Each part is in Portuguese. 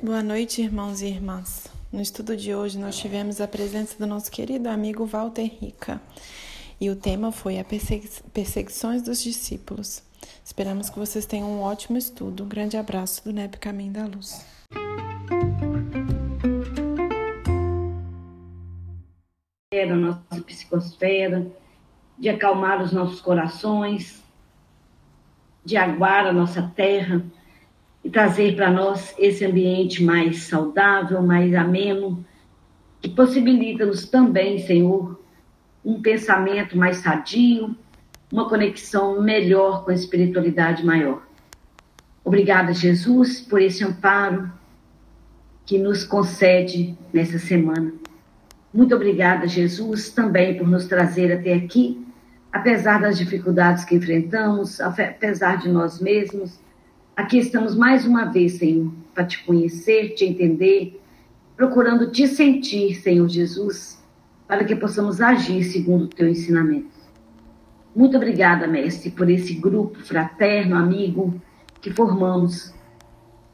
Boa noite, irmãos e irmãs. No estudo de hoje, nós tivemos a presença do nosso querido amigo Walter Rica e o tema foi a perseguições dos discípulos. Esperamos que vocês tenham um ótimo estudo. Um grande abraço do NEP Caminho da Luz. Da nossa psicosfera, de acalmar os nossos corações, de aguar a nossa terra e trazer para nós esse ambiente mais saudável, mais ameno, que possibilita-nos também, Senhor, um pensamento mais sadio, uma conexão melhor com a espiritualidade maior. Obrigada, Jesus, por esse amparo que nos concede nessa semana. Muito obrigada, Jesus, também por nos trazer até aqui, apesar das dificuldades que enfrentamos, apesar de nós mesmos Aqui estamos mais uma vez, Senhor, para te conhecer, te entender, procurando te sentir, Senhor Jesus, para que possamos agir segundo o teu ensinamento. Muito obrigada, Mestre, por esse grupo fraterno, amigo que formamos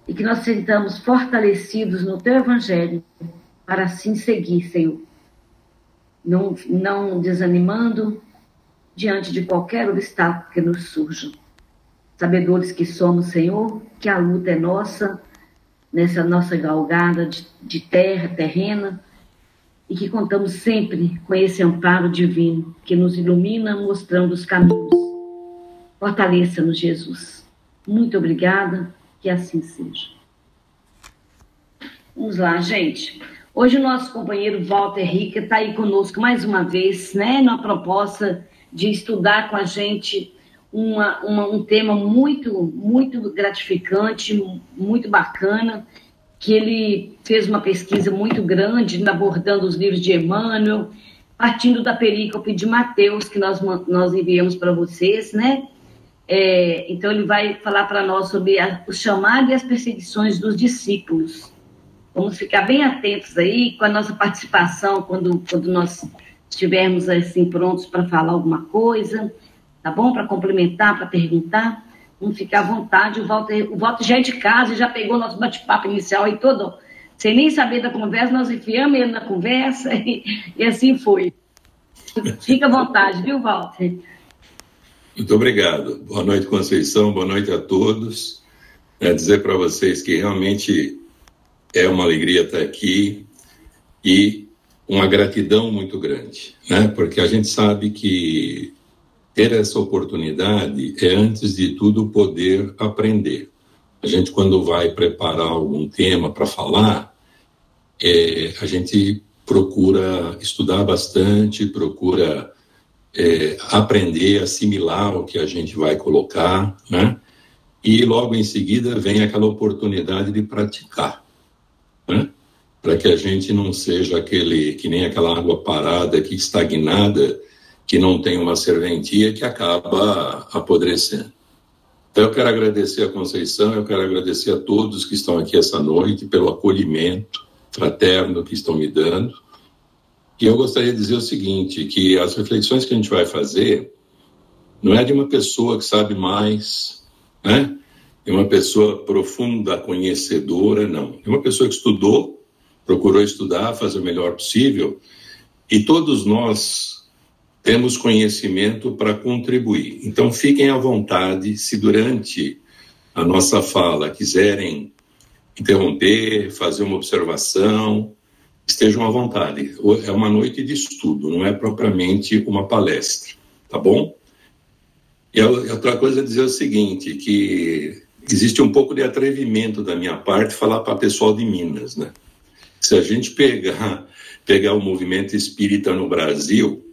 e que nós sentamos fortalecidos no teu evangelho para assim seguir, Senhor. Não, não desanimando diante de qualquer obstáculo que nos surja. Sabedores que somos, Senhor, que a luta é nossa, nessa nossa galgada de, de terra, terrena, e que contamos sempre com esse amparo divino que nos ilumina mostrando os caminhos. Fortaleça-nos, Jesus. Muito obrigada, que assim seja. Vamos lá, gente. Hoje o nosso companheiro Walter Rica está aí conosco mais uma vez, né, na proposta de estudar com a gente uma, uma, um tema muito, muito gratificante, muito bacana, que ele fez uma pesquisa muito grande abordando os livros de Emmanuel, partindo da perícope de Mateus, que nós, nós enviamos para vocês, né? É, então, ele vai falar para nós sobre a, o chamado e as perseguições dos discípulos. Vamos ficar bem atentos aí com a nossa participação quando, quando nós estivermos assim prontos para falar alguma coisa tá bom? Para complementar, para perguntar. Vamos ficar à vontade. O Walter, o Walter já é de casa, já pegou nosso bate-papo inicial aí todo. Sem nem saber da conversa, nós enfiamos ele na conversa e, e assim foi. Fica à vontade, viu, Walter? Muito obrigado. Boa noite, Conceição. Boa noite a todos. É dizer para vocês que realmente é uma alegria estar aqui e uma gratidão muito grande, né? Porque a gente sabe que ter essa oportunidade é, antes de tudo, poder aprender. A gente, quando vai preparar algum tema para falar, é, a gente procura estudar bastante, procura é, aprender, assimilar o que a gente vai colocar, né? E logo em seguida vem aquela oportunidade de praticar, né? Para que a gente não seja aquele que nem aquela água parada, que estagnada, que não tem uma serventia que acaba apodrecendo. Então, eu quero agradecer a Conceição, eu quero agradecer a todos que estão aqui essa noite pelo acolhimento fraterno que estão me dando. E eu gostaria de dizer o seguinte, que as reflexões que a gente vai fazer não é de uma pessoa que sabe mais, né? De uma pessoa profunda, conhecedora, não. É uma pessoa que estudou, procurou estudar, fazer o melhor possível, e todos nós temos conhecimento para contribuir. Então, fiquem à vontade, se durante a nossa fala quiserem interromper, fazer uma observação, estejam à vontade. É uma noite de estudo, não é propriamente uma palestra, tá bom? E outra coisa é dizer o seguinte, que existe um pouco de atrevimento da minha parte falar para o pessoal de Minas, né? Se a gente pegar, pegar o movimento espírita no Brasil,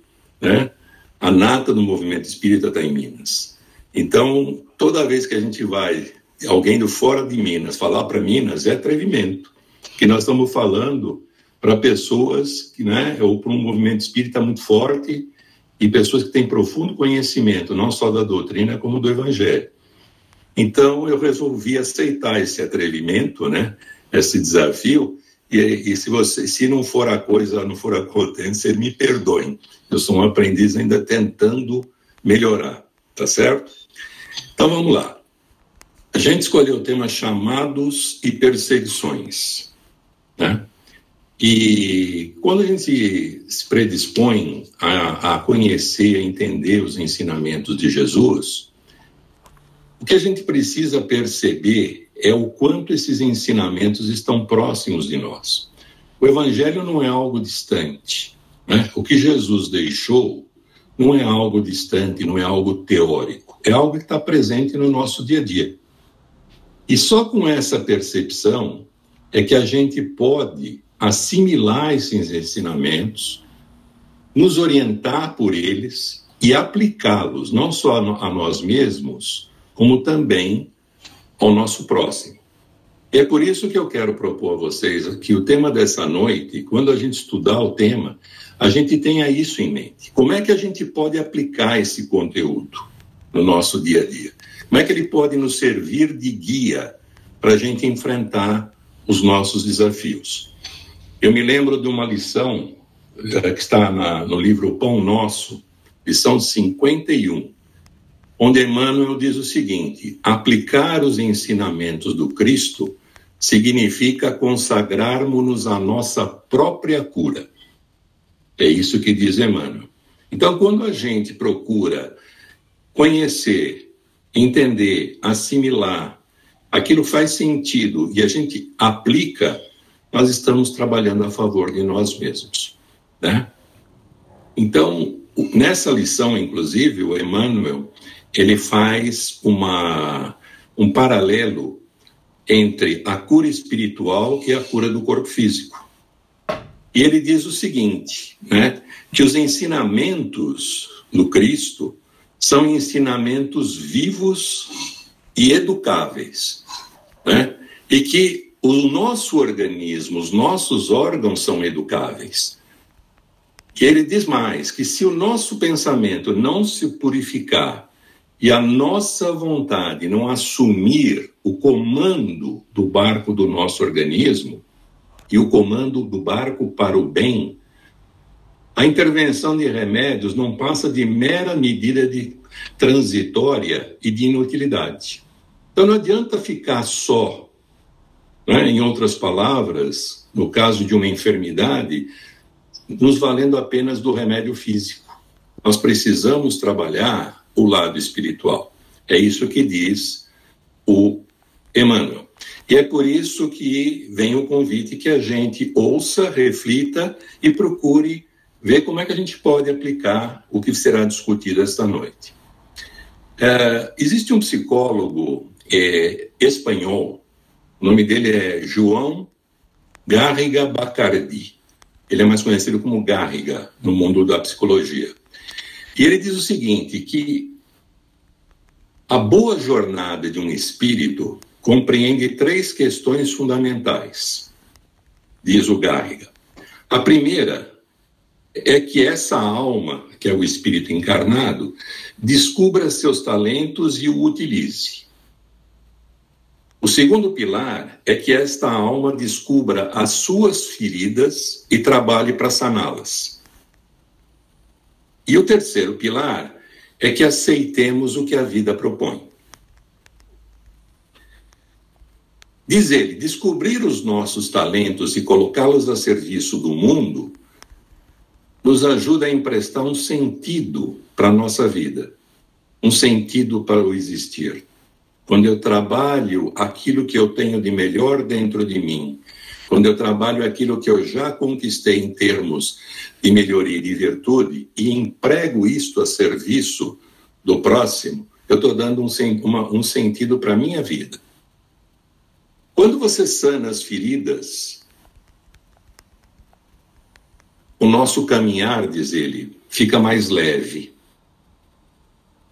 né? A nata do movimento espírita está em Minas. Então, toda vez que a gente vai, alguém do fora de Minas, falar para Minas, é atrevimento. Que nós estamos falando para pessoas que, né, ou para um movimento espírita muito forte e pessoas que têm profundo conhecimento, não só da doutrina, como do evangelho. Então, eu resolvi aceitar esse atrevimento, né, esse desafio, e, e, se você, se não for a coisa, não for acontecendo, vocês me perdoem. Eu sou um aprendiz ainda tentando melhorar, tá certo? Então vamos lá. A gente escolheu o tema chamados e perseguições, né? E quando a gente se predispõe a, a conhecer, a entender os ensinamentos de Jesus, o que a gente precisa perceber é o quanto esses ensinamentos estão próximos de nós. O Evangelho não é algo distante. Né? O que Jesus deixou não é algo distante, não é algo teórico. É algo que está presente no nosso dia a dia. E só com essa percepção é que a gente pode assimilar esses ensinamentos, nos orientar por eles e aplicá-los não só a nós mesmos, como também ao nosso próximo. É por isso que eu quero propor a vocês que o tema dessa noite, quando a gente estudar o tema, a gente tenha isso em mente. Como é que a gente pode aplicar esse conteúdo no nosso dia a dia? Como é que ele pode nos servir de guia para a gente enfrentar os nossos desafios? Eu me lembro de uma lição eh, que está na, no livro Pão Nosso, lição 51, onde Emmanuel diz o seguinte: aplicar os ensinamentos do Cristo significa consagrarmos-nos à nossa própria cura. É isso que diz Emmanuel. Então, quando a gente procura conhecer, entender, assimilar, aquilo faz sentido e a gente aplica nós estamos trabalhando a favor de nós mesmos, né? Então, nessa lição, inclusive, o Emmanuel, ele faz uma, um paralelo entre a cura espiritual e a cura do corpo físico. E ele diz o seguinte, né, que os ensinamentos do Cristo são ensinamentos vivos e educáveis, né? E que o nosso organismo, os nossos órgãos são educáveis. Que ele diz mais que se o nosso pensamento não se purificar e a nossa vontade não assumir o comando do barco do nosso organismo e o comando do barco para o bem, a intervenção de remédios não passa de mera medida de transitória e de inutilidade. Então não adianta ficar só né? Em outras palavras, no caso de uma enfermidade, nos valendo apenas do remédio físico. Nós precisamos trabalhar o lado espiritual. É isso que diz o Emmanuel. E é por isso que vem o convite que a gente ouça, reflita e procure ver como é que a gente pode aplicar o que será discutido esta noite. É, existe um psicólogo é, espanhol o nome dele é João Garriga Bacardi. Ele é mais conhecido como Garriga no mundo da psicologia. E ele diz o seguinte, que a boa jornada de um espírito compreende três questões fundamentais, diz o Garriga. A primeira é que essa alma, que é o espírito encarnado, descubra seus talentos e o utilize. O segundo pilar é que esta alma descubra as suas feridas e trabalhe para saná-las. E o terceiro pilar é que aceitemos o que a vida propõe. Diz ele: descobrir os nossos talentos e colocá-los a serviço do mundo nos ajuda a emprestar um sentido para a nossa vida, um sentido para o existir quando eu trabalho aquilo que eu tenho de melhor dentro de mim, quando eu trabalho aquilo que eu já conquistei em termos de melhoria e de virtude e emprego isto a serviço do próximo, eu estou dando um, uma, um sentido para a minha vida. Quando você sana as feridas, o nosso caminhar, diz ele, fica mais leve.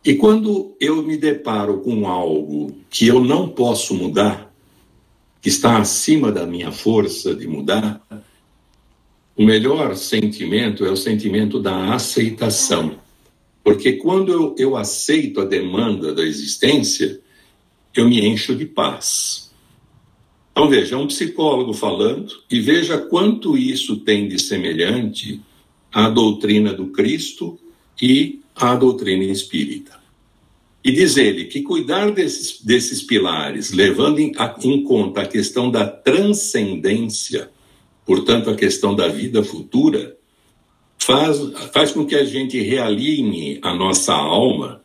E quando eu me deparo com algo que eu não posso mudar, que está acima da minha força de mudar, o melhor sentimento é o sentimento da aceitação. Porque quando eu, eu aceito a demanda da existência, eu me encho de paz. Então veja, é um psicólogo falando e veja quanto isso tem de semelhante à doutrina do Cristo e à doutrina espírita. E diz ele que cuidar desses, desses pilares, levando em, a, em conta a questão da transcendência, portanto, a questão da vida futura, faz, faz com que a gente realinhe a nossa alma,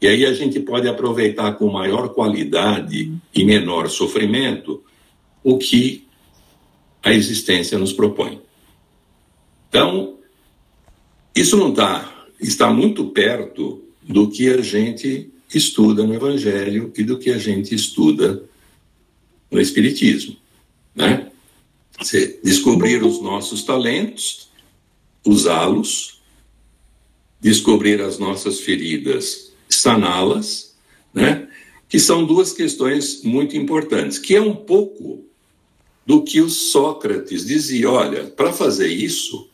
e aí a gente pode aproveitar com maior qualidade e menor sofrimento o que a existência nos propõe. Então, isso não está, está muito perto do que a gente estuda no Evangelho e do que a gente estuda no Espiritismo. Né? Descobrir os nossos talentos, usá-los, descobrir as nossas feridas, saná-las, né? que são duas questões muito importantes, que é um pouco do que o Sócrates dizia: olha, para fazer isso,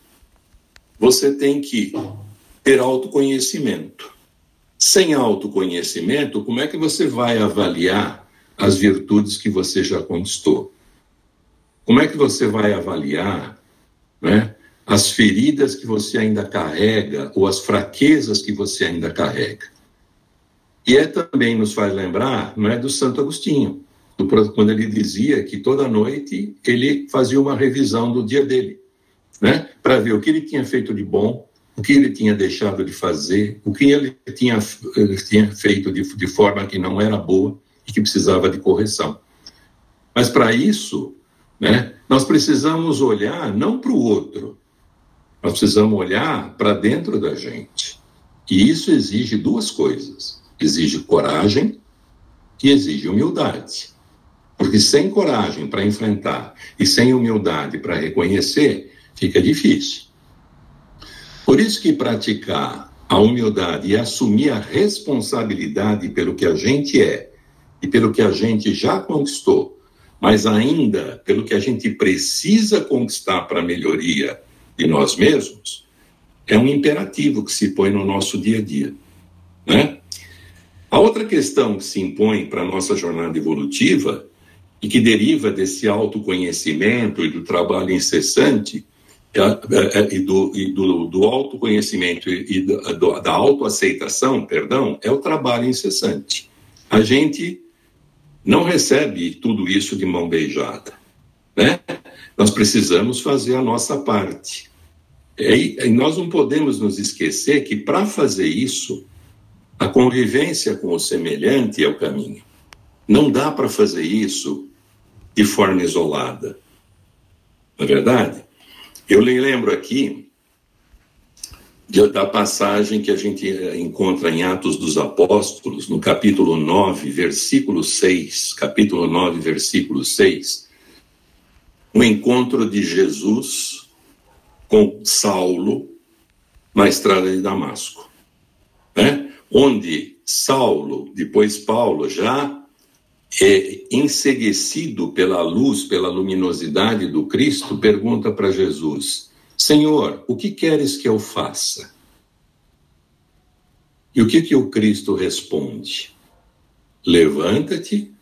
você tem que ter autoconhecimento. Sem autoconhecimento, como é que você vai avaliar as virtudes que você já conquistou? Como é que você vai avaliar né, as feridas que você ainda carrega ou as fraquezas que você ainda carrega? E é também nos faz lembrar, não é, do Santo Agostinho, do, quando ele dizia que toda noite ele fazia uma revisão do dia dele, né, para ver o que ele tinha feito de bom, o que ele tinha deixado de fazer, o que ele tinha, ele tinha feito de, de forma que não era boa e que precisava de correção. Mas para isso, né, nós precisamos olhar não para o outro, nós precisamos olhar para dentro da gente. E isso exige duas coisas: exige coragem e exige humildade. Porque sem coragem para enfrentar e sem humildade para reconhecer, fica difícil. Por isso que praticar a humildade e assumir a responsabilidade pelo que a gente é e pelo que a gente já conquistou, mas ainda pelo que a gente precisa conquistar para a melhoria de nós mesmos, é um imperativo que se põe no nosso dia a dia. Né? A outra questão que se impõe para a nossa jornada evolutiva e que deriva desse autoconhecimento e do trabalho incessante é, é, é, e do, e do, do autoconhecimento e do, da autoaceitação, perdão, é o trabalho incessante. A gente não recebe tudo isso de mão beijada, né? Nós precisamos fazer a nossa parte. E nós não podemos nos esquecer que para fazer isso, a convivência com o semelhante é o caminho. Não dá para fazer isso de forma isolada. Não é verdade? Eu lhe lembro aqui da passagem que a gente eh, encontra em Atos dos Apóstolos, no capítulo 9, versículo 6, capítulo 9, versículo 6, o encontro de Jesus com Saulo na estrada de Damasco, né? onde Saulo, depois Paulo, já é, enseguecido pela luz, pela luminosidade do Cristo, pergunta para Jesus: Senhor, o que queres que eu faça? E o que que o Cristo responde? Levanta-te,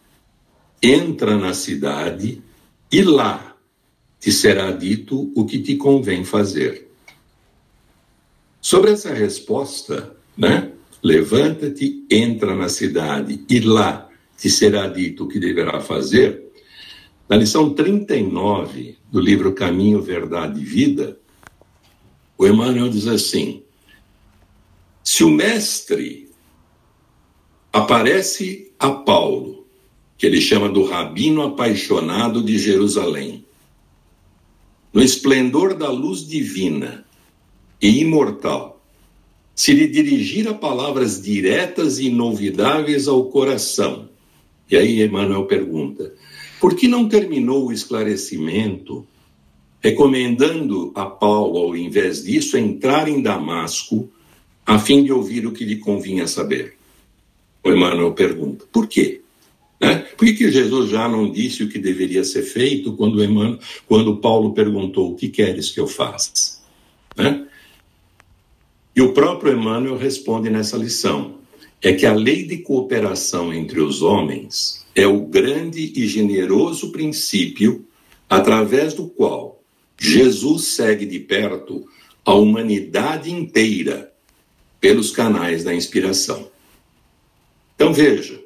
entra na cidade e lá te será dito o que te convém fazer. Sobre essa resposta, né? Levanta-te, entra na cidade e lá te será dito o que deverá fazer, na lição 39 do livro Caminho, Verdade e Vida, o Emmanuel diz assim: se o mestre aparece a Paulo, que ele chama do rabino apaixonado de Jerusalém, no esplendor da luz divina e imortal, se lhe dirigir a palavras diretas e inolvidáveis ao coração, e aí Emmanuel pergunta: por que não terminou o esclarecimento, recomendando a Paulo, ao invés disso, entrar em Damasco, a fim de ouvir o que lhe convinha saber? O Emmanuel pergunta: por quê? Né? Por que, que Jesus já não disse o que deveria ser feito quando, Emmanuel, quando Paulo perguntou: o que queres que eu faça? Né? E o próprio Emmanuel responde nessa lição: é que a lei de cooperação entre os homens é o grande e generoso princípio através do qual Jesus segue de perto a humanidade inteira pelos canais da inspiração. Então veja,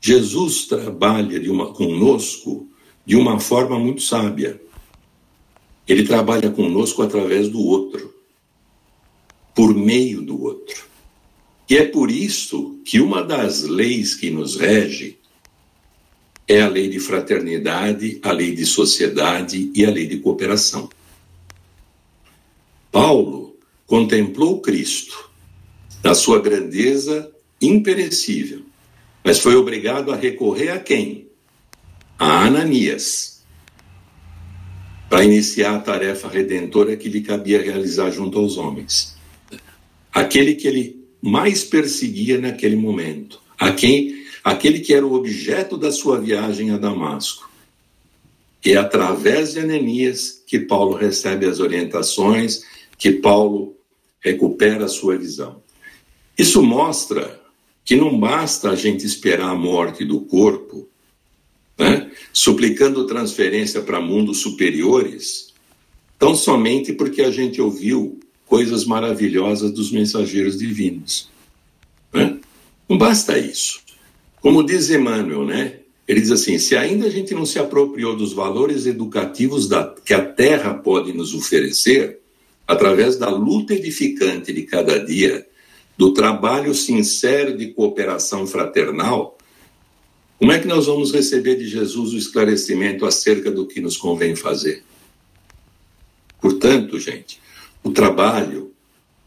Jesus trabalha de uma, conosco de uma forma muito sábia. Ele trabalha conosco através do outro, por meio do outro. E é por isso que uma das leis que nos rege é a lei de fraternidade, a lei de sociedade e a lei de cooperação. Paulo contemplou Cristo na sua grandeza imperecível, mas foi obrigado a recorrer a quem? A Ananias, para iniciar a tarefa redentora que lhe cabia realizar junto aos homens. Aquele que ele mais perseguia naquele momento, a quem aquele que era o objeto da sua viagem a Damasco. E é através de Ananias que Paulo recebe as orientações, que Paulo recupera a sua visão. Isso mostra que não basta a gente esperar a morte do corpo, né, suplicando transferência para mundos superiores, tão somente porque a gente ouviu coisas maravilhosas dos mensageiros divinos. Né? Não basta isso. Como diz Emmanuel, né? Ele diz assim: se ainda a gente não se apropriou dos valores educativos da, que a Terra pode nos oferecer, através da luta edificante de cada dia, do trabalho sincero de cooperação fraternal, como é que nós vamos receber de Jesus o esclarecimento acerca do que nos convém fazer? Portanto, gente, o trabalho,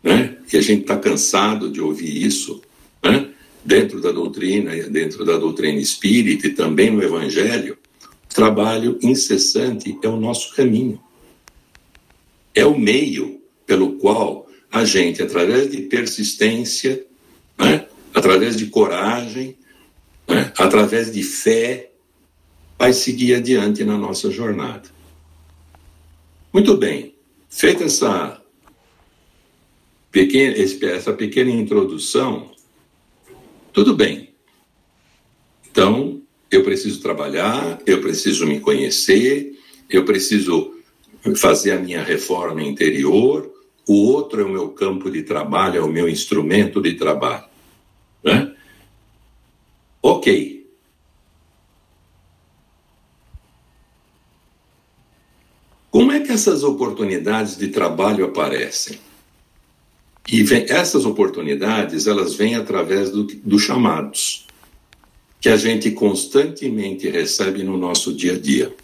né? E a gente está cansado de ouvir isso, né? dentro da doutrina, dentro da doutrina espírita e também no Evangelho, trabalho incessante é o nosso caminho. É o meio pelo qual a gente, através de persistência, né, através de coragem, né, através de fé, vai seguir adiante na nossa jornada. Muito bem, feita essa essa pequena introdução, tudo bem. Então, eu preciso trabalhar, eu preciso me conhecer, eu preciso fazer a minha reforma interior, o outro é o meu campo de trabalho, é o meu instrumento de trabalho. Né? Ok. Como é que essas oportunidades de trabalho aparecem? E vem, essas oportunidades, elas vêm através do, dos chamados, que a gente constantemente recebe no nosso dia a dia.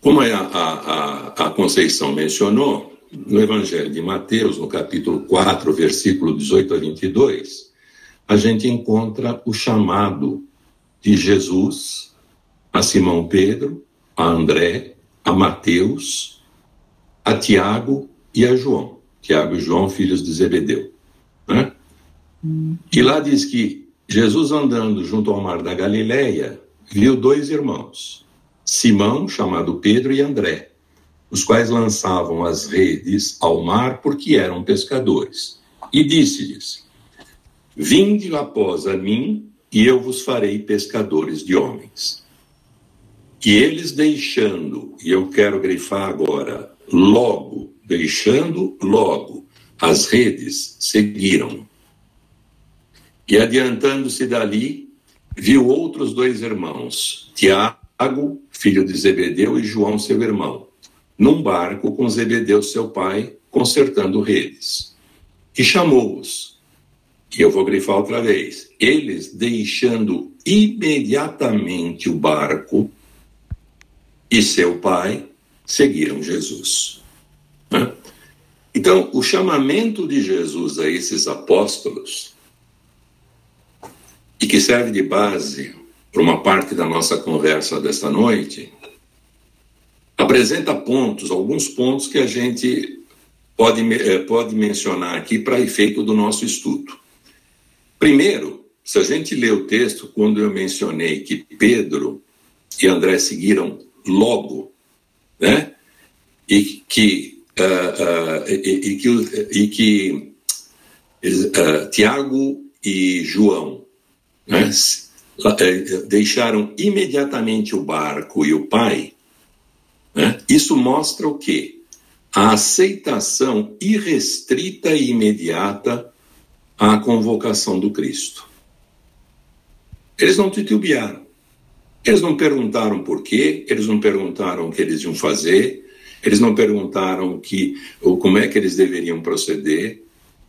Como a, a, a Conceição mencionou, no Evangelho de Mateus, no capítulo 4, versículo 18 a 22, a gente encontra o chamado de Jesus a Simão Pedro, a André, a Mateus, a Tiago e a João. Tiago e João, filhos de Zebedeu. Né? E lá diz que Jesus andando junto ao mar da Galileia, viu dois irmãos, Simão, chamado Pedro, e André, os quais lançavam as redes ao mar porque eram pescadores. E disse-lhes: Vinde após a mim, e eu vos farei pescadores de homens. E eles deixando, e eu quero grifar agora, logo deixando logo as redes, seguiram. E adiantando-se dali, viu outros dois irmãos, Tiago, filho de Zebedeu, e João, seu irmão, num barco com Zebedeu, seu pai, consertando redes. E chamou-os. E eu vou grifar outra vez. Eles, deixando imediatamente o barco e seu pai, seguiram Jesus. Então, o chamamento de Jesus a esses apóstolos, e que serve de base para uma parte da nossa conversa desta noite, apresenta pontos, alguns pontos que a gente pode, eh, pode mencionar aqui para efeito do nosso estudo. Primeiro, se a gente lê o texto, quando eu mencionei que Pedro e André seguiram logo, né? E que uh, uh, e, e, que, e que uh, Tiago e João né, deixaram imediatamente o barco e o pai, né, isso mostra o quê? A aceitação irrestrita e imediata à convocação do Cristo. Eles não titubearam. Eles não perguntaram por quê, eles não perguntaram o que eles iam fazer, eles não perguntaram que, ou como é que eles deveriam proceder.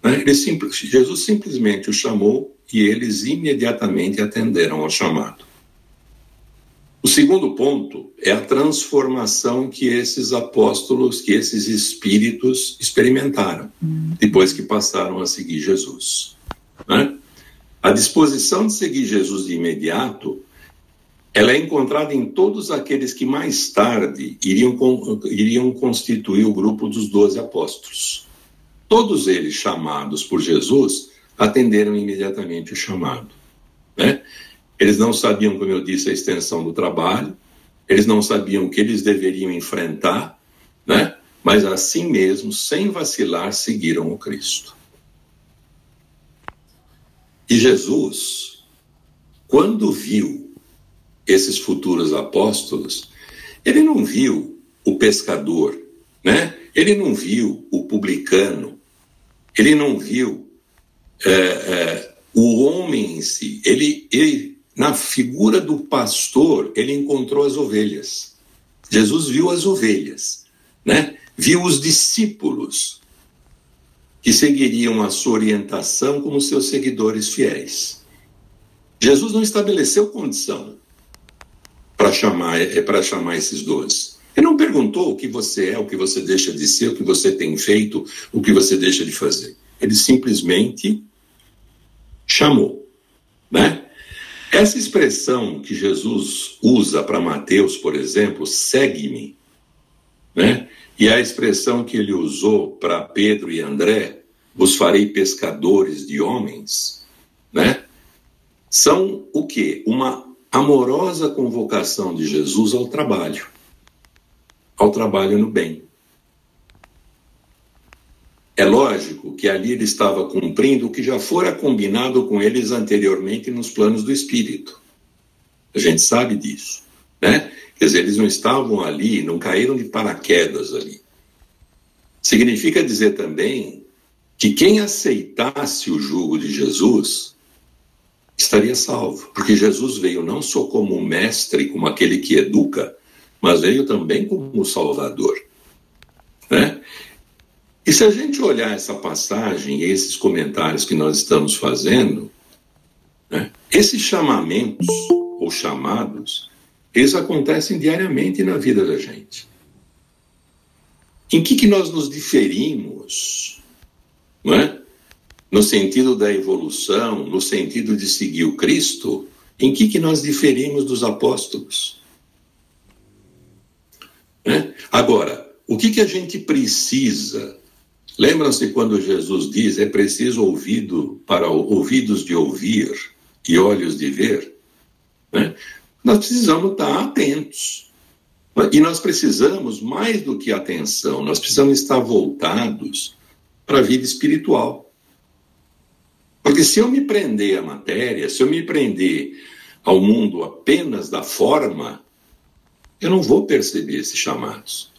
Né? Jesus simplesmente o chamou e eles imediatamente atenderam ao chamado. O segundo ponto é a transformação que esses apóstolos, que esses espíritos experimentaram depois que passaram a seguir Jesus. Né? A disposição de seguir Jesus de imediato, ela é encontrada em todos aqueles que mais tarde iriam, iriam constituir o grupo dos doze apóstolos. Todos eles chamados por Jesus atenderam imediatamente o chamado. Né? Eles não sabiam, como eu disse, a extensão do trabalho, eles não sabiam o que eles deveriam enfrentar, né? mas assim mesmo, sem vacilar, seguiram o Cristo. E Jesus, quando viu esses futuros apóstolos, ele não viu o pescador, né? Ele não viu o publicano, ele não viu é, é, o homem em si. Ele, ele, na figura do pastor, ele encontrou as ovelhas. Jesus viu as ovelhas, né? Viu os discípulos, que seguiriam a sua orientação como seus seguidores fiéis. Jesus não estabeleceu condição para chamar, é, para chamar esses dois. Ele não perguntou o que você é, o que você deixa de ser, o que você tem feito, o que você deixa de fazer. Ele simplesmente chamou, né? Essa expressão que Jesus usa para Mateus, por exemplo, segue-me, né? E a expressão que ele usou para Pedro e André, vos farei pescadores de homens, né? São o quê? Uma amorosa convocação de Jesus ao trabalho, ao trabalho no bem. É lógico que ali ele estava cumprindo o que já fora combinado com eles anteriormente nos planos do Espírito. A gente sabe disso, né? Quer dizer, eles não estavam ali, não caíram de paraquedas ali. Significa dizer também que quem aceitasse o jugo de Jesus estaria salvo, porque Jesus veio não só como mestre, como aquele que educa, mas veio também como Salvador. Né? E se a gente olhar essa passagem e esses comentários que nós estamos fazendo, né, esses chamamentos ou chamados eles acontecem diariamente na vida da gente. Em que, que nós nos diferimos? Não é? No sentido da evolução, no sentido de seguir o Cristo, em que, que nós diferimos dos apóstolos? É? Agora, o que, que a gente precisa? Lembram-se quando Jesus diz: é preciso ouvido para ouvidos de ouvir e olhos de ver? Né? nós precisamos estar atentos. E nós precisamos, mais do que atenção, nós precisamos estar voltados para a vida espiritual. Porque se eu me prender à matéria, se eu me prender ao mundo apenas da forma, eu não vou perceber esses chamados.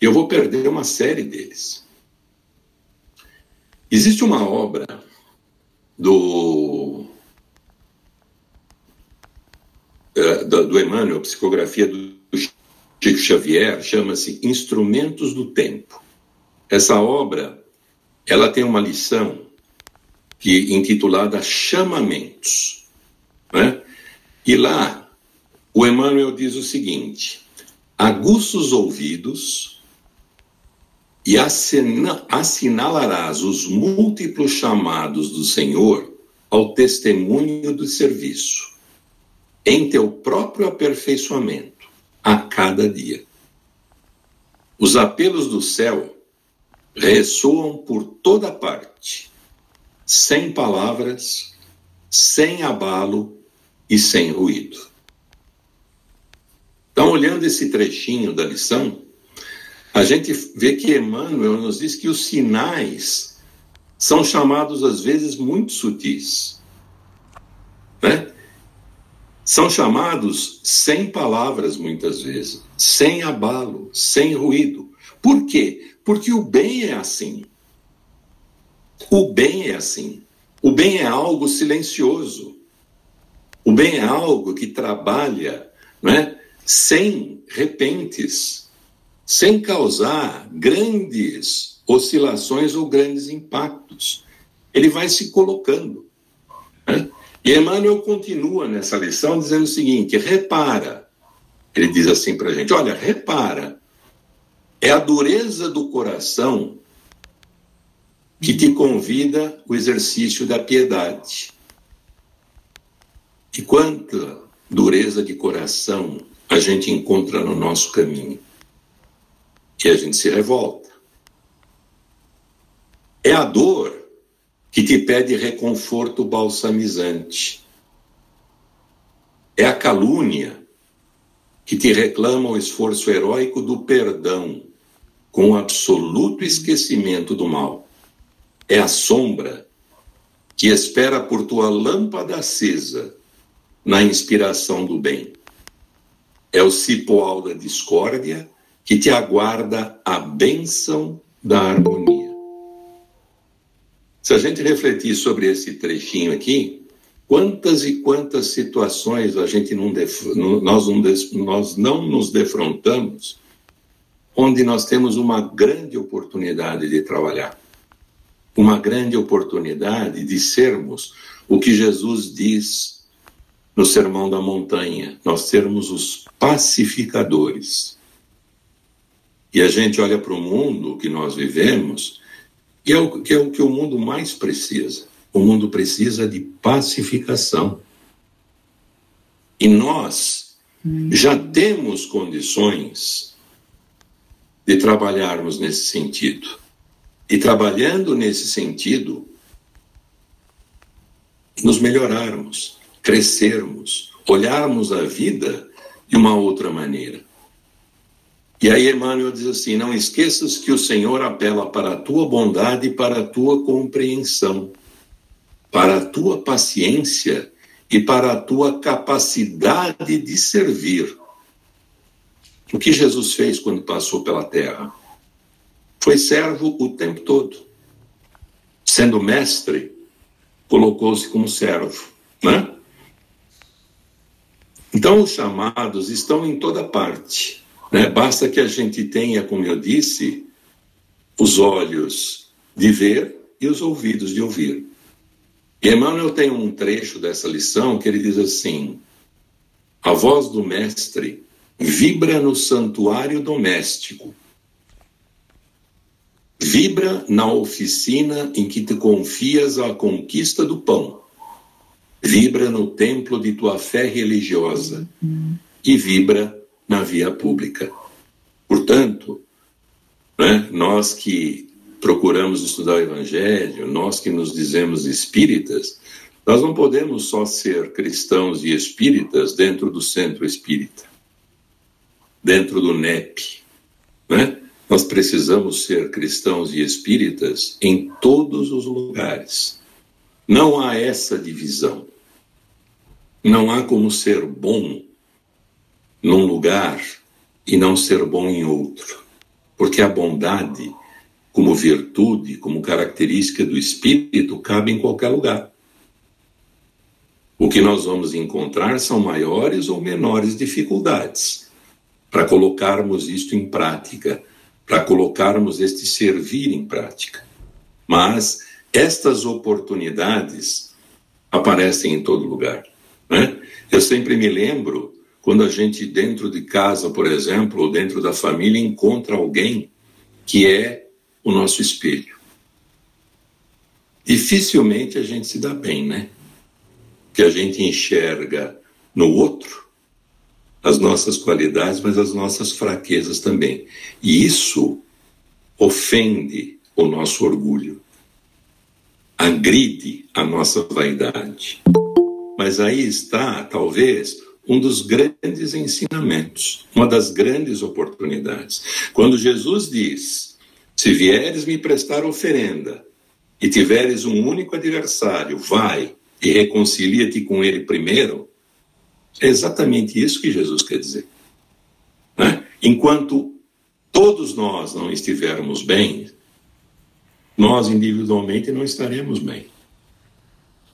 Eu vou perder uma série deles. Existe uma obra do do, do Emmanuel, psicografia do Chico Xavier, chama-se Instrumentos do Tempo. Essa obra, ela tem uma lição que intitulada Chamamentos, né? E lá o Emmanuel diz o seguinte: aguça os ouvidos e assinalarás os múltiplos chamados do Senhor ao testemunho do serviço em teu próprio aperfeiçoamento a cada dia. Os apelos do céu ressoam por toda parte, sem palavras, sem abalo e sem ruído. Então, olhando esse trechinho da lição, a gente vê que Emmanuel nos diz que os sinais são chamados às vezes muito sutis. Né? São chamados sem palavras, muitas vezes, sem abalo, sem ruído. Por quê? Porque o bem é assim. O bem é assim. O bem é algo silencioso. O bem é algo que trabalha não é? sem repentes, sem causar grandes oscilações ou grandes impactos. Ele vai se colocando. Né? E Emmanuel continua nessa lição dizendo o seguinte: repara. Ele diz assim para a gente: olha, repara, é a dureza do coração que te convida o exercício da piedade. E quanta dureza de coração a gente encontra no nosso caminho. E a gente se revolta. É a dor que te pede reconforto balsamizante. É a calúnia que te reclama o esforço heróico do perdão, com o absoluto esquecimento do mal. É a sombra que espera por tua lâmpada acesa na inspiração do bem. É o cipoal da discórdia que te aguarda a bênção da harmonia. Se a gente refletir sobre esse trechinho aqui, quantas e quantas situações a gente não nós, não nós não nos defrontamos onde nós temos uma grande oportunidade de trabalhar, uma grande oportunidade de sermos o que Jesus diz no Sermão da Montanha, nós sermos os pacificadores. E a gente olha para o mundo que nós vivemos, que é, o, que é o que o mundo mais precisa. O mundo precisa de pacificação. E nós já temos condições de trabalharmos nesse sentido. E trabalhando nesse sentido, nos melhorarmos crescermos, olharmos a vida de uma outra maneira. E aí Emmanuel diz assim: não esqueças que o Senhor apela para a tua bondade e para a tua compreensão, para a tua paciência e para a tua capacidade de servir. O que Jesus fez quando passou pela terra? Foi servo o tempo todo. Sendo mestre, colocou-se como servo, né? Então, os chamados estão em toda parte. Né? Basta que a gente tenha, como eu disse, os olhos de ver e os ouvidos de ouvir. E Emmanuel tem um trecho dessa lição que ele diz assim: A voz do Mestre vibra no santuário doméstico, vibra na oficina em que te confias a conquista do pão vibra no templo de tua fé religiosa e vibra na via pública. Portanto, né, nós que procuramos estudar o Evangelho, nós que nos dizemos espíritas, nós não podemos só ser cristãos e espíritas dentro do centro espírita, dentro do NEP. Né? Nós precisamos ser cristãos e espíritas em todos os lugares. Não há essa divisão. Não há como ser bom num lugar e não ser bom em outro, porque a bondade, como virtude, como característica do espírito, cabe em qualquer lugar. O que nós vamos encontrar são maiores ou menores dificuldades para colocarmos isto em prática, para colocarmos este servir em prática. Mas estas oportunidades aparecem em todo lugar. Né? Eu sempre me lembro quando a gente, dentro de casa, por exemplo, ou dentro da família, encontra alguém que é o nosso espelho. Dificilmente a gente se dá bem, né? Que a gente enxerga no outro as nossas qualidades, mas as nossas fraquezas também. E isso ofende o nosso orgulho, agride a nossa vaidade. Mas aí está, talvez, um dos grandes ensinamentos, uma das grandes oportunidades. Quando Jesus diz: Se vieres me prestar oferenda e tiveres um único adversário, vai e reconcilia-te com ele primeiro. É exatamente isso que Jesus quer dizer. Né? Enquanto todos nós não estivermos bem, nós individualmente não estaremos bem.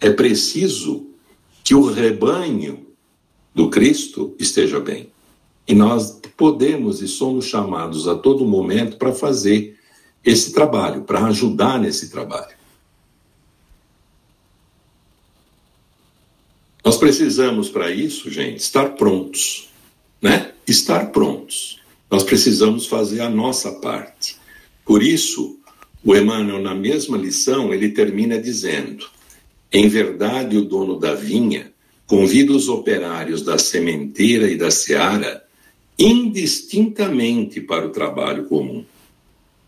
é preciso que o rebanho do Cristo esteja bem. E nós podemos e somos chamados a todo momento para fazer esse trabalho, para ajudar nesse trabalho. Nós precisamos, para isso, gente, estar prontos, né? Estar prontos. Nós precisamos fazer a nossa parte. Por isso, o Emmanuel, na mesma lição, ele termina dizendo: Em verdade, o dono da vinha convida os operários da sementeira e da seara indistintamente para o trabalho comum.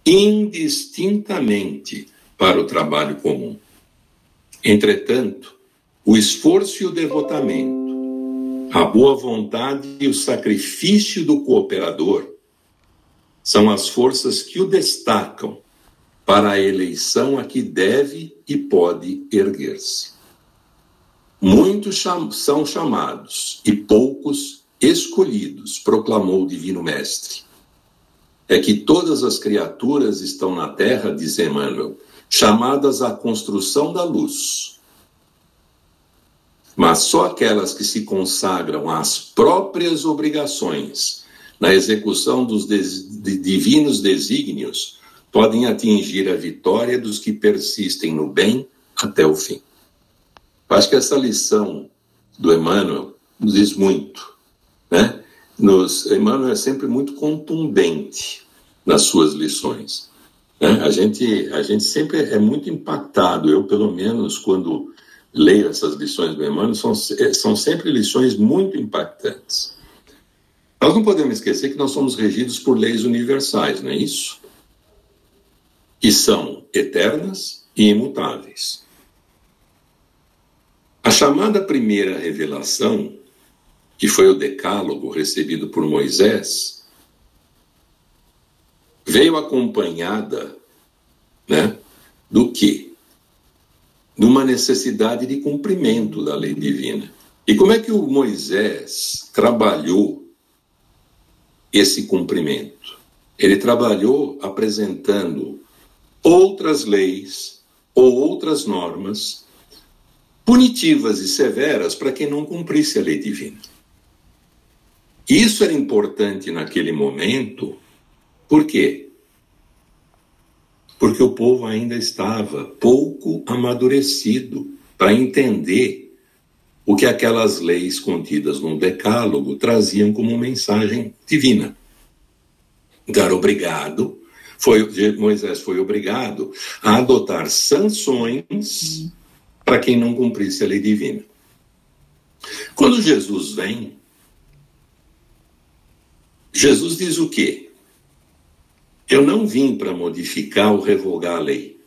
Indistintamente para o trabalho comum. Entretanto, o esforço e o devotamento, a boa vontade e o sacrifício do cooperador são as forças que o destacam para a eleição a que deve e pode erguer-se. Muitos cham são chamados e poucos escolhidos, proclamou o Divino Mestre. É que todas as criaturas estão na terra, diz Emmanuel, chamadas à construção da luz mas só aquelas que se consagram às próprias obrigações na execução dos de divinos desígnios podem atingir a vitória dos que persistem no bem até o fim. Acho que essa lição do Emmanuel nos diz muito, né? Nos, Emmanuel é sempre muito contundente nas suas lições. Né? A gente a gente sempre é muito impactado. Eu pelo menos quando leio essas lições do Emmanuel, são, são sempre lições muito impactantes. Nós não podemos esquecer que nós somos regidos por leis universais, não é isso? Que são eternas e imutáveis. A chamada primeira revelação, que foi o decálogo recebido por Moisés, veio acompanhada né, do que? Numa necessidade de cumprimento da lei divina. E como é que o Moisés trabalhou esse cumprimento? Ele trabalhou apresentando outras leis ou outras normas punitivas e severas para quem não cumprisse a lei divina. Isso era importante naquele momento, por quê? Porque o povo ainda estava pouco amadurecido para entender o que aquelas leis contidas no Decálogo traziam como mensagem divina. Então obrigado, foi, Moisés foi obrigado a adotar sanções para quem não cumprisse a lei divina. Quando Jesus vem, Jesus diz o quê? Eu não vim para modificar ou revogar a lei,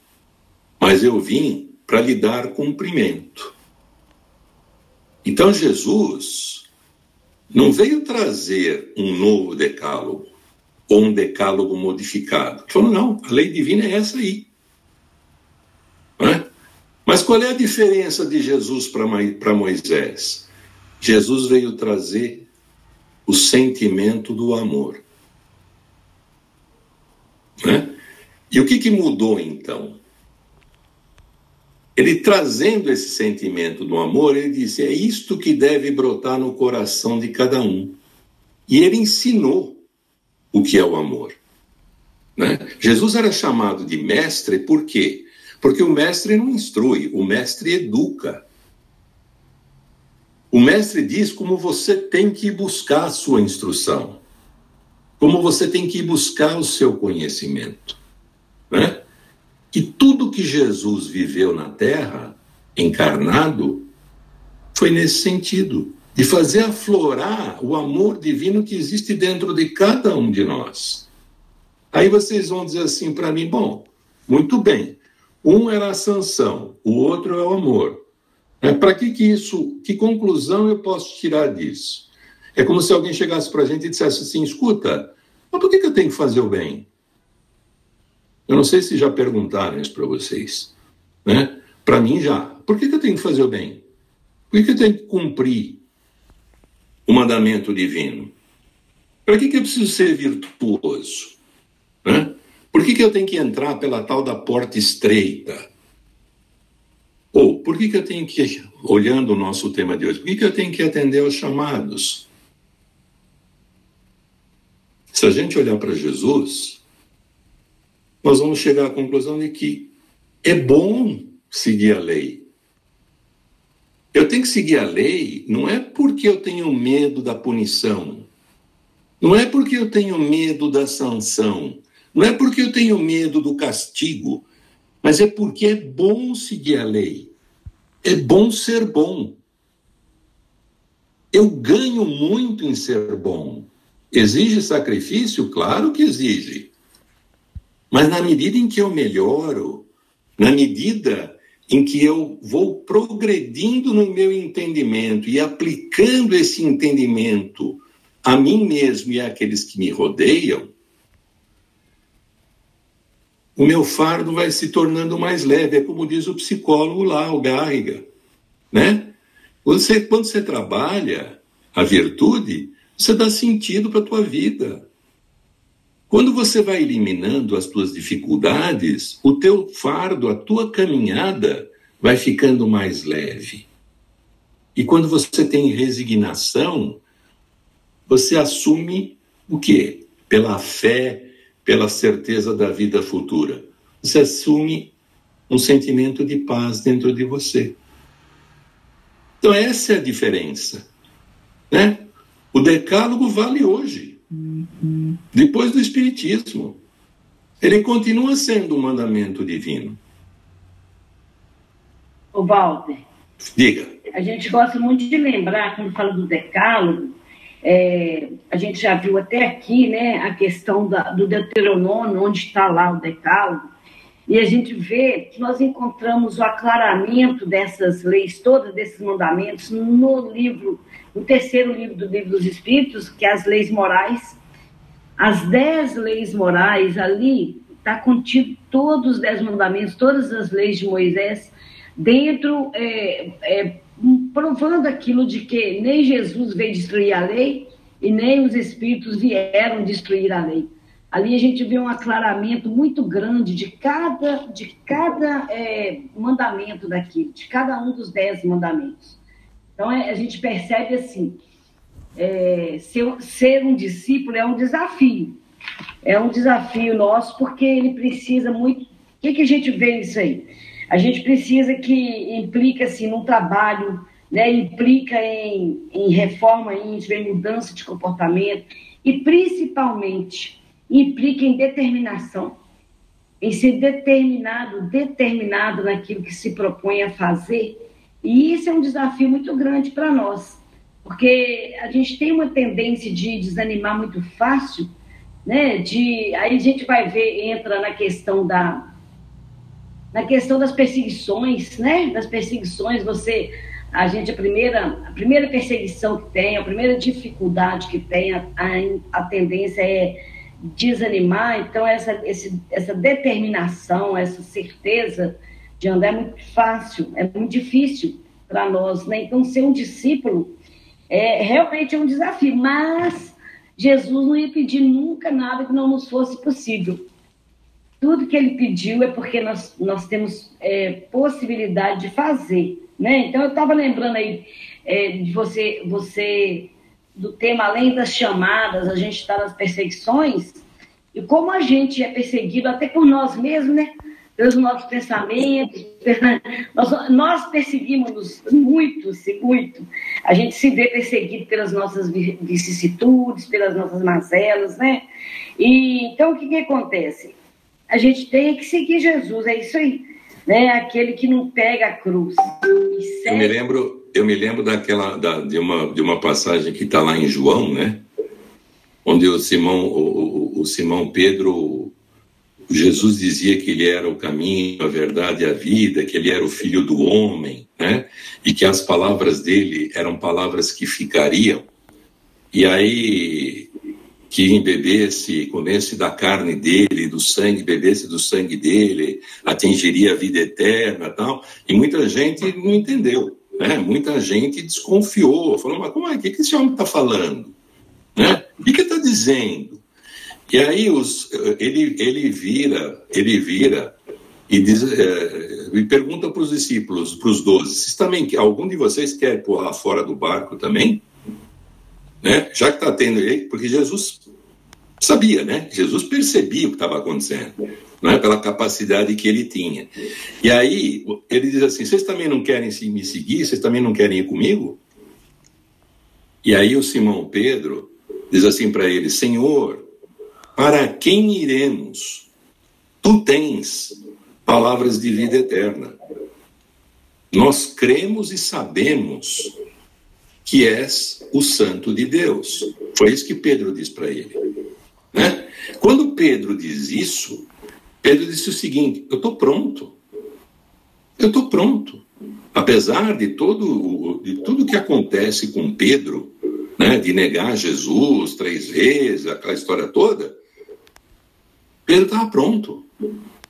mas eu vim para lhe dar cumprimento. Então Jesus não veio trazer um novo decálogo ou um decálogo modificado. Ele falou, não, a lei divina é essa aí. É? Mas qual é a diferença de Jesus para Moisés? Jesus veio trazer o sentimento do amor. Né? E o que, que mudou então? Ele trazendo esse sentimento do amor, ele disse: é isto que deve brotar no coração de cada um. E ele ensinou o que é o amor. Né? Jesus era chamado de mestre por quê? Porque o mestre não instrui, o mestre educa. O mestre diz como você tem que buscar a sua instrução como você tem que ir buscar o seu conhecimento. Né? E tudo que Jesus viveu na Terra, encarnado, foi nesse sentido de fazer aflorar o amor divino que existe dentro de cada um de nós. Aí vocês vão dizer assim para mim: bom, muito bem, um era a sanção, o outro é o amor. É, para que, que isso, que conclusão eu posso tirar disso? É como se alguém chegasse para a gente e dissesse assim: escuta, mas por que, que eu tenho que fazer o bem? Eu não sei se já perguntaram isso para vocês. Né? Para mim, já. Por que, que eu tenho que fazer o bem? Por que, que eu tenho que cumprir o mandamento divino? Para que, que eu preciso ser virtuoso? Né? Por que, que eu tenho que entrar pela tal da porta estreita? Ou, por que, que eu tenho que, olhando o nosso tema de hoje, por que, que eu tenho que atender aos chamados? Se a gente olhar para Jesus, nós vamos chegar à conclusão de que é bom seguir a lei. Eu tenho que seguir a lei não é porque eu tenho medo da punição, não é porque eu tenho medo da sanção, não é porque eu tenho medo do castigo, mas é porque é bom seguir a lei. É bom ser bom. Eu ganho muito em ser bom. Exige sacrifício? Claro que exige. Mas na medida em que eu melhoro, na medida em que eu vou progredindo no meu entendimento e aplicando esse entendimento a mim mesmo e àqueles que me rodeiam, o meu fardo vai se tornando mais leve. É como diz o psicólogo lá, o Garriga. Né? Você, quando você trabalha a virtude, você dá sentido para a tua vida. Quando você vai eliminando as tuas dificuldades, o teu fardo, a tua caminhada vai ficando mais leve. E quando você tem resignação, você assume o quê? Pela fé, pela certeza da vida futura. Você assume um sentimento de paz dentro de você. Então, essa é a diferença. Né? O decálogo vale hoje, depois do Espiritismo. Ele continua sendo um mandamento divino. O Walter. Diga. A gente gosta muito de lembrar, quando fala do decálogo, é, a gente já viu até aqui né, a questão da, do Deuteronômio, onde está lá o decálogo, e a gente vê que nós encontramos o aclaramento dessas leis todas, desses mandamentos, no livro, no terceiro livro do Livro dos Espíritos, que é as leis morais. As dez leis morais ali está contido todos os dez mandamentos, todas as leis de Moisés, dentro é, é, provando aquilo de que nem Jesus veio destruir a lei e nem os espíritos vieram destruir a lei. Ali a gente vê um aclaramento muito grande de cada, de cada é, mandamento daquilo, de cada um dos dez mandamentos. Então é, a gente percebe assim, é, ser, ser um discípulo é um desafio. É um desafio nosso porque ele precisa muito. O que, que a gente vê isso aí? A gente precisa que implica assim num trabalho, né, implica em, em reforma em mudança de comportamento e principalmente implica em determinação, em ser determinado, determinado naquilo que se propõe a fazer. E isso é um desafio muito grande para nós, porque a gente tem uma tendência de desanimar muito fácil, né? De aí a gente vai ver entra na questão da na questão das perseguições, né? Das perseguições, você, a gente, a primeira, a primeira perseguição que tem, a primeira dificuldade que tem, a, a, a tendência é desanimar. Então, essa, esse, essa determinação, essa certeza de andar é muito fácil, é muito difícil para nós, né? Então, ser um discípulo é realmente é um desafio, mas Jesus não ia pedir nunca nada que não nos fosse possível tudo que ele pediu é porque nós, nós temos é, possibilidade de fazer. Né? Então, eu estava lembrando aí é, de você, você, do tema além das chamadas, a gente está nas perseguições, e como a gente é perseguido até por nós mesmos, né? Pelos nossos pensamentos. Nós, nós perseguimos muito, muito. A gente se vê perseguido pelas nossas vicissitudes, pelas nossas mazelas, né? E, então, o que, que acontece? a gente tem que seguir Jesus, é isso aí. Né? Aquele que não pega a cruz. Eu me lembro, eu me lembro daquela da, de, uma, de uma passagem que está lá em João, né? Onde o Simão, o, o, o Simão Pedro, Jesus dizia que ele era o caminho, a verdade e a vida, que ele era o filho do homem, né? E que as palavras dele eram palavras que ficariam. E aí que bebesse, comesse da carne dele, do sangue, bebesse do sangue dele, atingiria a vida eterna tal. E muita gente não entendeu, né? Muita gente desconfiou, falou, mas como é? Que esse homem está falando? Né? O que está dizendo? E aí os, ele, ele vira, ele vira e, diz, é, pergunta para os discípulos, para os doze, também, algum de vocês quer pular fora do barco também? Né? Já que está tendo aí, porque Jesus sabia, né? Jesus percebia o que estava acontecendo, né? pela capacidade que ele tinha. E aí ele diz assim: vocês também não querem me seguir? Vocês também não querem ir comigo? E aí o Simão Pedro diz assim para ele: Senhor, para quem iremos? Tu tens palavras de vida eterna. Nós cremos e sabemos que és o Santo de Deus. Foi isso que Pedro diz para ele. Né? Quando Pedro diz isso, Pedro disse o seguinte: Eu estou pronto. Eu estou pronto. Apesar de todo de tudo que acontece com Pedro, né, de negar Jesus três vezes, aquela história toda, Pedro estava pronto.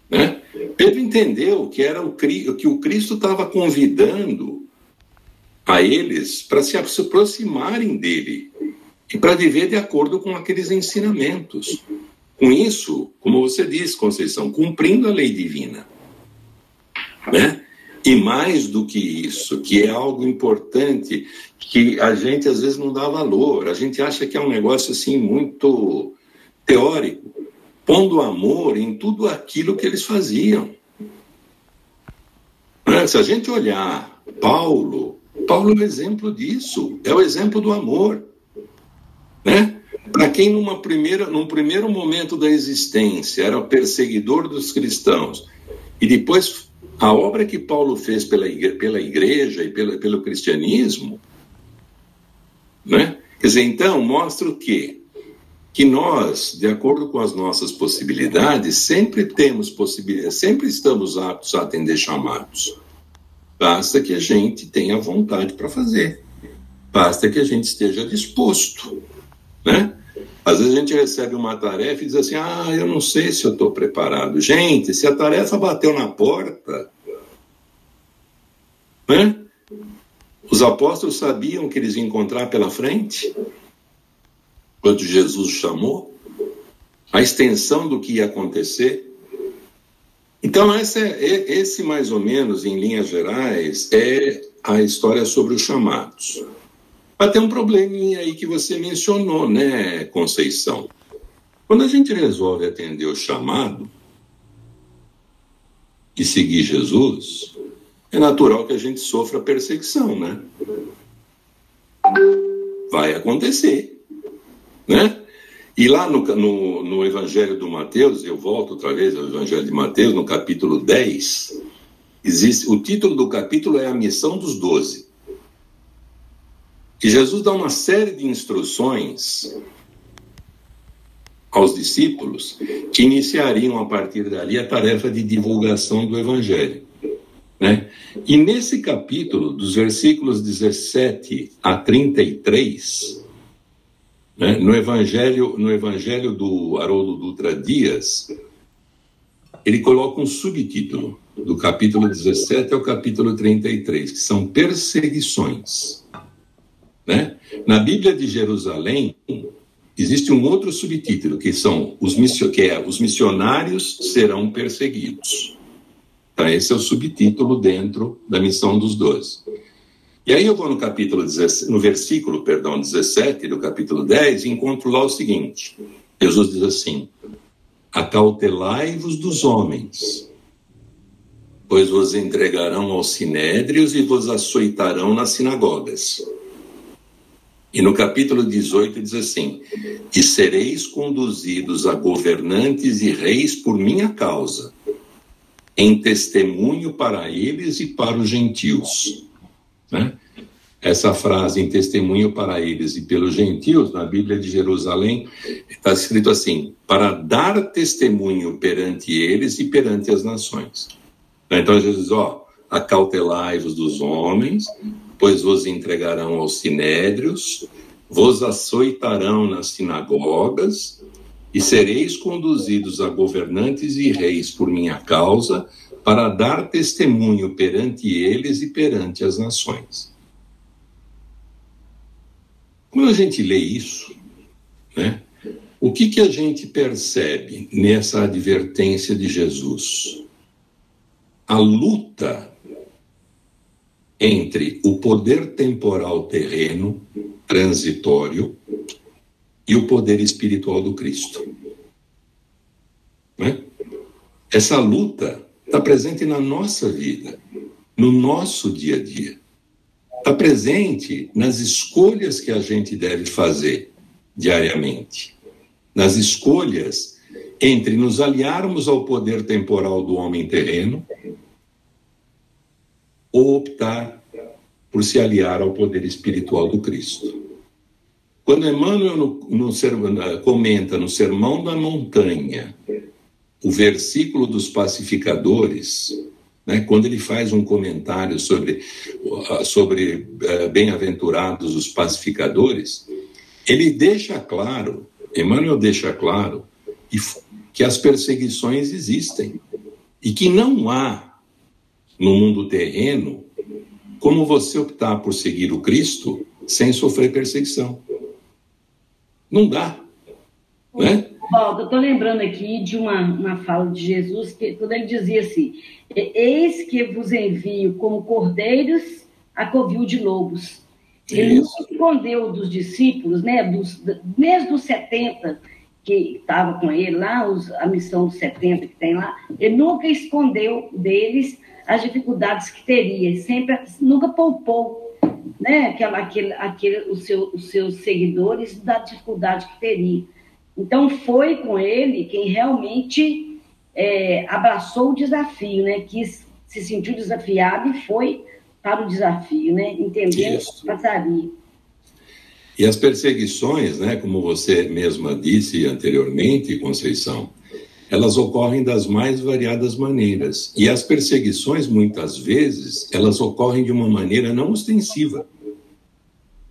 Né? Pedro entendeu que era o que o Cristo estava convidando a eles para se aproximarem dele e para viver de acordo com aqueles ensinamentos. Com isso, como você disse, Conceição, cumprindo a lei divina. Né? E mais do que isso, que é algo importante que a gente às vezes não dá valor, a gente acha que é um negócio assim muito teórico, pondo amor em tudo aquilo que eles faziam. Né? Se a gente olhar Paulo, Paulo é o exemplo disso, é o exemplo do amor. Né? Para quem numa primeira, num primeiro momento da existência era perseguidor dos cristãos e depois a obra que Paulo fez pela igreja, pela igreja e pelo, pelo cristianismo, né? Quer dizer, então, mostra o quê? Que nós, de acordo com as nossas possibilidades, sempre temos possibilidades, sempre estamos aptos a atender chamados. Basta que a gente tenha vontade para fazer. Basta que a gente esteja disposto, né? Às vezes a gente recebe uma tarefa e diz assim: ah, eu não sei se eu estou preparado. Gente, se a tarefa bateu na porta, né? Os apóstolos sabiam que eles iam encontrar pela frente, quando Jesus chamou, a extensão do que ia acontecer. Então, essa é, esse, mais ou menos, em linhas gerais, é a história sobre os chamados. Mas tem um probleminha aí que você mencionou, né, Conceição? Quando a gente resolve atender o chamado e seguir Jesus, é natural que a gente sofra perseguição, né? Vai acontecer, né? E lá no, no, no, Evangelho do Mateus, eu volto outra vez ao Evangelho de Mateus, no capítulo 10, existe, o título do capítulo é A Missão dos Doze que Jesus dá uma série de instruções aos discípulos que iniciariam a partir dali a tarefa de divulgação do Evangelho. Né? E nesse capítulo, dos versículos 17 a 33, né, no, evangelho, no Evangelho do Haroldo Dutra Dias, ele coloca um subtítulo, do capítulo 17 ao capítulo 33, que são perseguições. Né? Na Bíblia de Jerusalém, existe um outro subtítulo, que são os, que é, os missionários serão perseguidos. Então, esse é o subtítulo dentro da missão dos doze. E aí eu vou no capítulo 17, no versículo, perdão, 17 do capítulo 10 e encontro lá o seguinte. Jesus diz assim: Acautelai-vos dos homens, pois vos entregarão aos sinédrios e vos açoitarão nas sinagogas e no capítulo 18 diz assim: E sereis conduzidos a governantes e reis por minha causa, em testemunho para eles e para os gentios. Né? Essa frase, em testemunho para eles e pelos gentios, na Bíblia de Jerusalém, está escrito assim: para dar testemunho perante eles e perante as nações. Então Jesus diz: ó, acautelai-vos dos homens, pois vos entregarão aos sinédrios, vos açoitarão nas sinagogas, e sereis conduzidos a governantes e reis por minha causa, para dar testemunho perante eles e perante as nações. Quando a gente lê isso, né, o que, que a gente percebe nessa advertência de Jesus? a luta entre o poder temporal terreno, transitório, e o poder espiritual do Cristo. Né? Essa luta está presente na nossa vida, no nosso dia a dia. Está presente nas escolhas que a gente deve fazer diariamente, nas escolhas entre nos aliarmos ao poder temporal do homem terreno ou optar por se aliar ao poder espiritual do Cristo. Quando Emmanuel no, no, comenta no Sermão da Montanha o versículo dos pacificadores, né, quando ele faz um comentário sobre, sobre uh, bem-aventurados os pacificadores, ele deixa claro, Emmanuel deixa claro, que as perseguições existem e que não há no mundo terreno como você optar por seguir o Cristo sem sofrer perseguição. Não dá, né? Walter, estou lembrando aqui de uma, uma fala de Jesus, que quando ele dizia assim: Eis que vos envio como cordeiros a covil de lobos. Ele não escondeu dos discípulos, né, dos, mesmo dos 70 que estavam com ele lá, os, a missão dos 70 que tem lá, ele nunca escondeu deles as dificuldades que teria, sempre, nunca poupou né, aquela, aquele, aquele, os, seu, os seus seguidores da dificuldade que teria. Então, foi com ele quem realmente é, abraçou o desafio, né? Quis, se sentiu desafiado e foi para o desafio, né? Entendendo o que passaria. E as perseguições, né, como você mesma disse anteriormente, Conceição, elas ocorrem das mais variadas maneiras. E as perseguições, muitas vezes, elas ocorrem de uma maneira não ostensiva,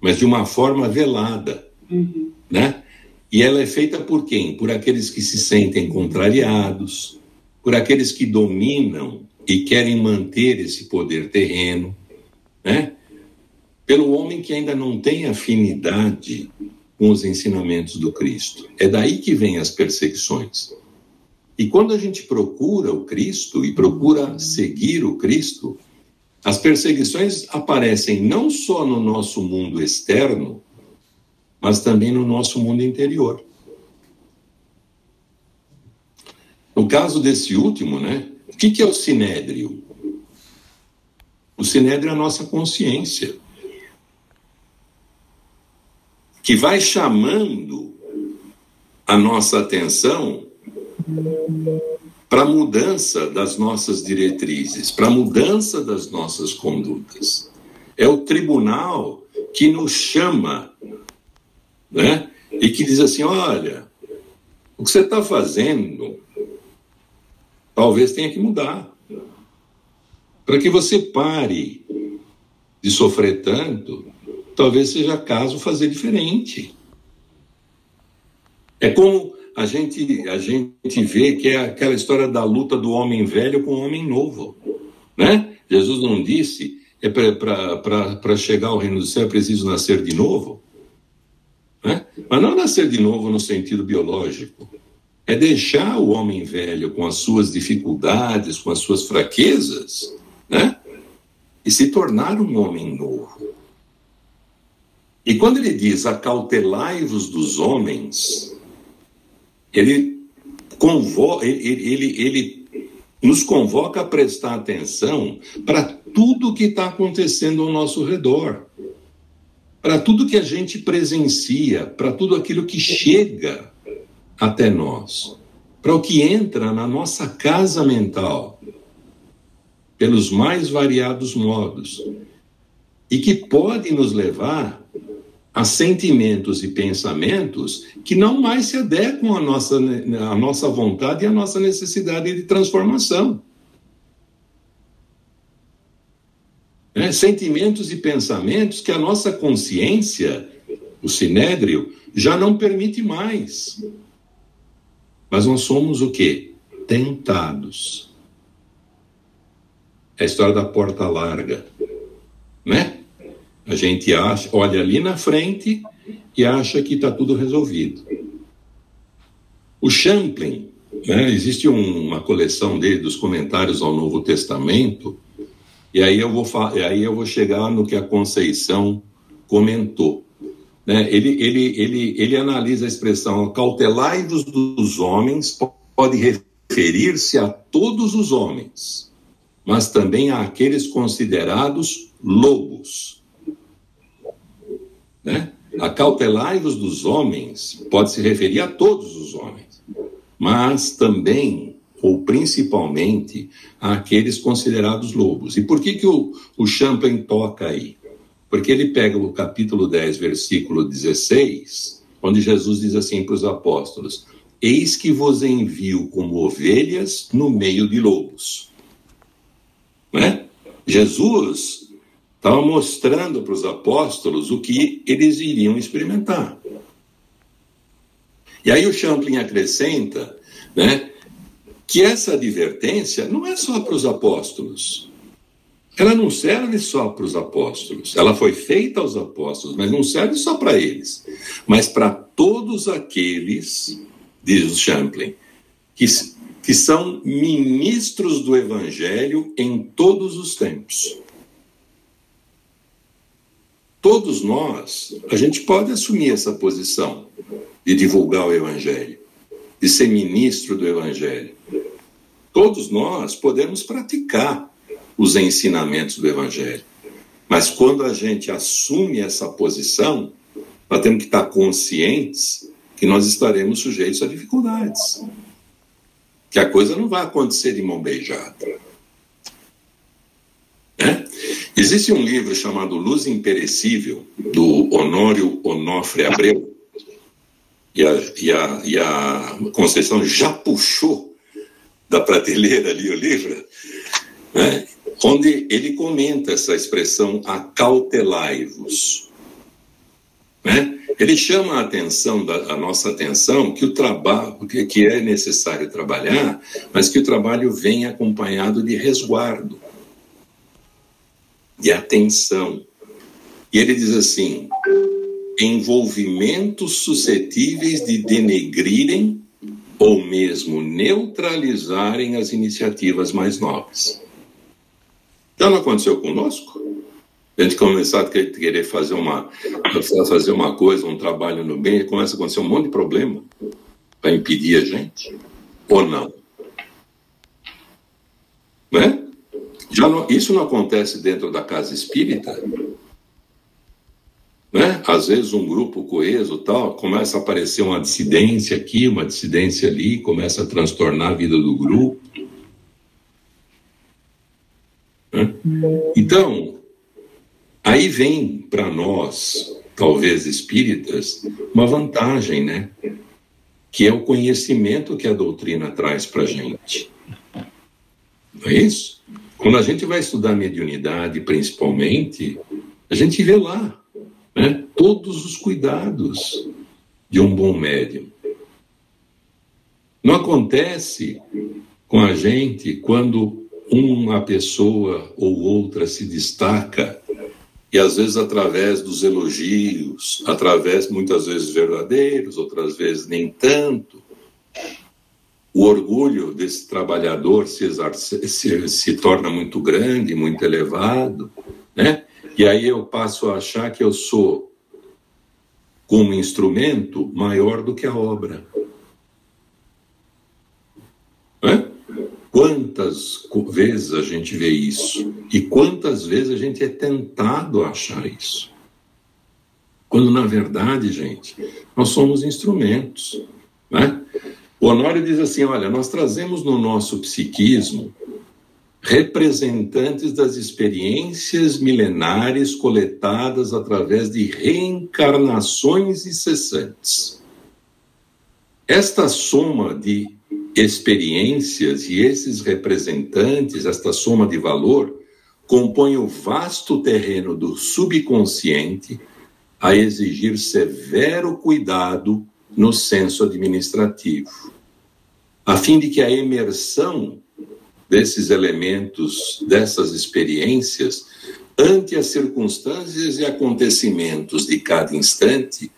mas de uma forma velada, uhum. né? E ela é feita por quem? Por aqueles que se sentem contrariados, por aqueles que dominam e querem manter esse poder terreno, né? Pelo homem que ainda não tem afinidade com os ensinamentos do Cristo. É daí que vêm as perseguições. E quando a gente procura o Cristo e procura seguir o Cristo, as perseguições aparecem não só no nosso mundo externo, mas também no nosso mundo interior. No caso desse último, né? O que, que é o sinédrio? O sinédrio é a nossa consciência, que vai chamando a nossa atenção para a mudança das nossas diretrizes, para a mudança das nossas condutas. É o tribunal que nos chama né? E que diz assim: olha, o que você está fazendo talvez tenha que mudar. Para que você pare de sofrer tanto, talvez seja caso fazer diferente. É como a gente, a gente vê que é aquela história da luta do homem velho com o homem novo. Né? Jesus não disse é para chegar ao reino do céu é preciso nascer de novo? Mas não nascer de novo no sentido biológico. É deixar o homem velho com as suas dificuldades, com as suas fraquezas, né? e se tornar um homem novo. E quando ele diz acautelai-vos dos homens, ele, convoca, ele, ele, ele nos convoca a prestar atenção para tudo que está acontecendo ao nosso redor para tudo que a gente presencia, para tudo aquilo que chega até nós, para o que entra na nossa casa mental, pelos mais variados modos, e que pode nos levar a sentimentos e pensamentos que não mais se adequam à nossa, à nossa vontade e à nossa necessidade de transformação. Né? sentimentos e pensamentos que a nossa consciência, o sinédrio, já não permite mais. Mas nós somos o quê? Tentados. É a história da porta larga, né? A gente acha, olha ali na frente e acha que está tudo resolvido. O Champlin, né, existe um, uma coleção dele dos comentários ao Novo Testamento, e aí eu vou, aí eu vou chegar no que a Conceição comentou. Né? Ele, ele, ele, ele analisa a expressão cautelai-vos dos homens, pode referir-se a todos os homens, mas também àqueles considerados lobos. Né? Acautelai-vos dos homens pode se referir a todos os homens, mas também ou principalmente àqueles considerados lobos. E por que, que o, o Champlain toca aí? Porque ele pega o capítulo 10, versículo 16, onde Jesus diz assim para os apóstolos: Eis que vos envio como ovelhas no meio de lobos. Né? Jesus estava mostrando para os apóstolos o que eles iriam experimentar. E aí o Champlin acrescenta né, que essa advertência não é só para os apóstolos. Ela não serve só para os apóstolos. Ela foi feita aos apóstolos, mas não serve só para eles, mas para todos aqueles, diz Champlin, que, que são ministros do evangelho em todos os tempos. Todos nós, a gente pode assumir essa posição de divulgar o evangelho, de ser ministro do evangelho. Todos nós podemos praticar os ensinamentos do Evangelho. Mas quando a gente assume essa posição, nós temos que estar conscientes que nós estaremos sujeitos a dificuldades. Que a coisa não vai acontecer de mão beijada. Né? Existe um livro chamado Luz Imperecível, do Honório Onofre Abreu, e a, e, a, e a Conceição já puxou da prateleira ali o livro, né? onde ele comenta essa expressão acautelai-vos. Né? Ele chama a atenção, da, a nossa atenção, que o trabalho, que é necessário trabalhar, mas que o trabalho vem acompanhado de resguardo, de atenção. E ele diz assim: envolvimentos suscetíveis de denegrirem ou mesmo neutralizarem as iniciativas mais nobres. Já não aconteceu conosco? A gente começar a querer fazer uma, fazer uma coisa, um trabalho no bem, e começa a acontecer um monte de problema para impedir a gente. Ou não? Né? Já não, isso não acontece dentro da casa espírita? Né? Às vezes um grupo coeso tal começa a aparecer uma dissidência aqui, uma dissidência ali, começa a transtornar a vida do grupo. Né? Então, aí vem para nós, talvez espíritas, uma vantagem, né? Que é o conhecimento que a doutrina traz para gente. Não é isso? Quando a gente vai estudar mediunidade, principalmente, a gente vê lá né, todos os cuidados de um bom médium. Não acontece com a gente quando uma pessoa ou outra se destaca e às vezes através dos elogios, através muitas vezes verdadeiros, outras vezes nem tanto, o orgulho desse trabalhador se, se, se torna muito grande, muito elevado, né? E aí eu passo a achar que eu sou, como instrumento, maior do que a obra. Quantas vezes a gente vê isso? E quantas vezes a gente é tentado a achar isso? Quando, na verdade, gente, nós somos instrumentos. Né? O Honório diz assim: olha, nós trazemos no nosso psiquismo representantes das experiências milenares coletadas através de reencarnações incessantes. Esta soma de experiências e esses representantes, esta soma de valor, compõe o vasto terreno do subconsciente a exigir severo cuidado no senso administrativo, a fim de que a emersão desses elementos, dessas experiências, ante as circunstâncias e acontecimentos de cada instante,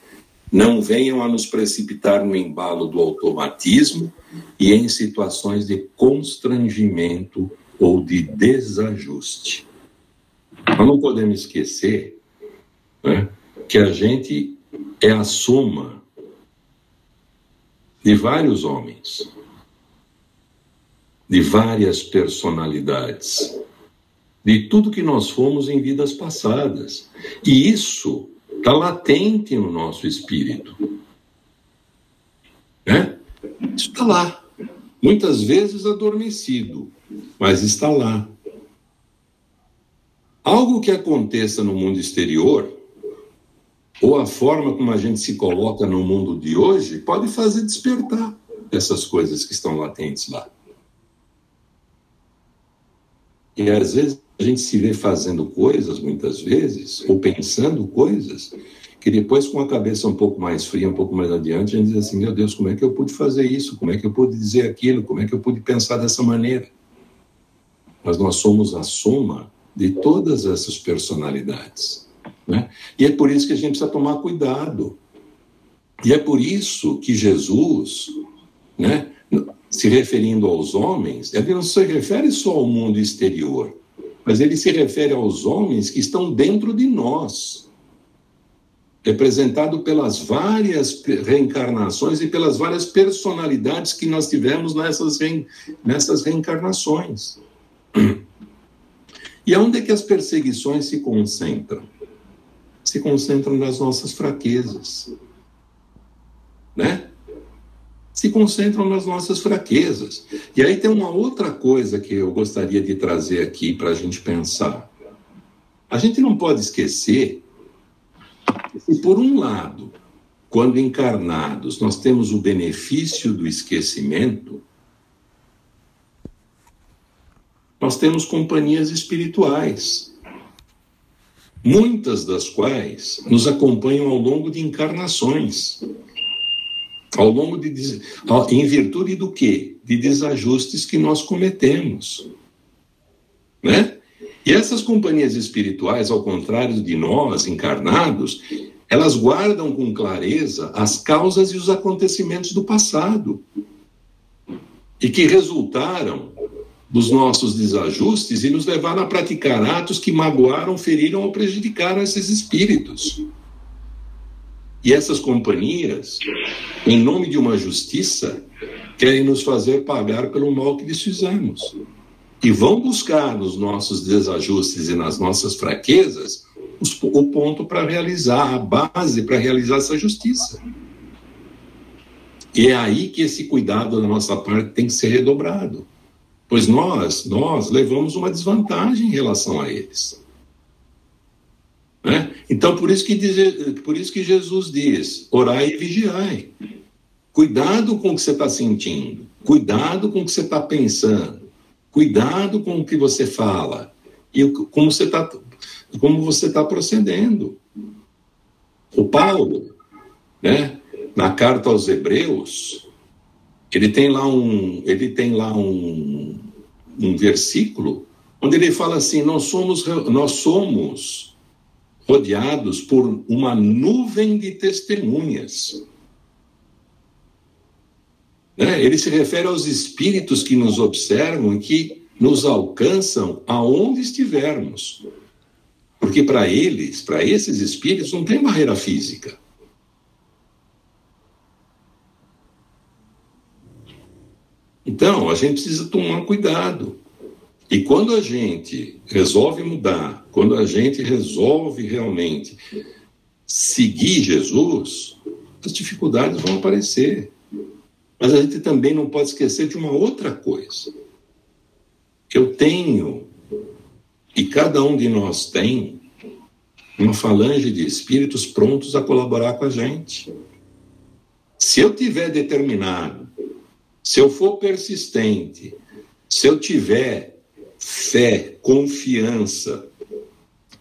não venham a nos precipitar no embalo do automatismo e em situações de constrangimento ou de desajuste. Nós não podemos esquecer né, que a gente é a soma de vários homens, de várias personalidades, de tudo que nós fomos em vidas passadas. E isso está latente no nosso espírito. Né? Isso está lá. Muitas vezes adormecido, mas está lá. Algo que aconteça no mundo exterior, ou a forma como a gente se coloca no mundo de hoje, pode fazer despertar essas coisas que estão latentes lá. E às vezes a gente se vê fazendo coisas, muitas vezes, ou pensando coisas, que depois, com a cabeça um pouco mais fria, um pouco mais adiante, a gente diz assim: meu Deus, como é que eu pude fazer isso? Como é que eu pude dizer aquilo? Como é que eu pude pensar dessa maneira? Mas nós somos a soma de todas essas personalidades. Né? E é por isso que a gente precisa tomar cuidado. E é por isso que Jesus, né, se referindo aos homens, ele não se refere só ao mundo exterior, mas ele se refere aos homens que estão dentro de nós, representado pelas várias reencarnações e pelas várias personalidades que nós tivemos nessas, nessas reencarnações. E onde é que as perseguições se concentram? Se concentram nas nossas fraquezas. Né? Se concentram nas nossas fraquezas. E aí tem uma outra coisa que eu gostaria de trazer aqui para a gente pensar. A gente não pode esquecer que, por um lado, quando encarnados, nós temos o benefício do esquecimento, nós temos companhias espirituais, muitas das quais nos acompanham ao longo de encarnações ao longo de em virtude do quê? De desajustes que nós cometemos, né? E essas companhias espirituais, ao contrário de nós encarnados, elas guardam com clareza as causas e os acontecimentos do passado e que resultaram dos nossos desajustes e nos levaram a praticar atos que magoaram, feriram ou prejudicaram esses espíritos. E essas companhias, em nome de uma justiça, querem nos fazer pagar pelo mal que lhes fizemos. E vão buscar nos nossos desajustes e nas nossas fraquezas o ponto para realizar, a base para realizar essa justiça. E é aí que esse cuidado da nossa parte tem que ser redobrado. Pois nós, nós levamos uma desvantagem em relação a eles. Né? Então, por isso, que diz, por isso que Jesus diz: orai e vigiai. Cuidado com o que você está sentindo, cuidado com o que você está pensando, cuidado com o que você fala e como você está como você está procedendo. O Paulo, né, na carta aos Hebreus, ele tem lá um, ele tem lá um, um versículo onde ele fala assim: nós somos, nós somos rodeados por uma nuvem de testemunhas. Né? Ele se refere aos espíritos que nos observam e que nos alcançam aonde estivermos. Porque para eles, para esses espíritos, não tem barreira física. Então, a gente precisa tomar cuidado. E quando a gente resolve mudar, quando a gente resolve realmente seguir Jesus, as dificuldades vão aparecer. Mas a gente também não pode esquecer de uma outra coisa. Eu tenho, e cada um de nós tem, uma falange de espíritos prontos a colaborar com a gente. Se eu tiver determinado, se eu for persistente, se eu tiver fé, confiança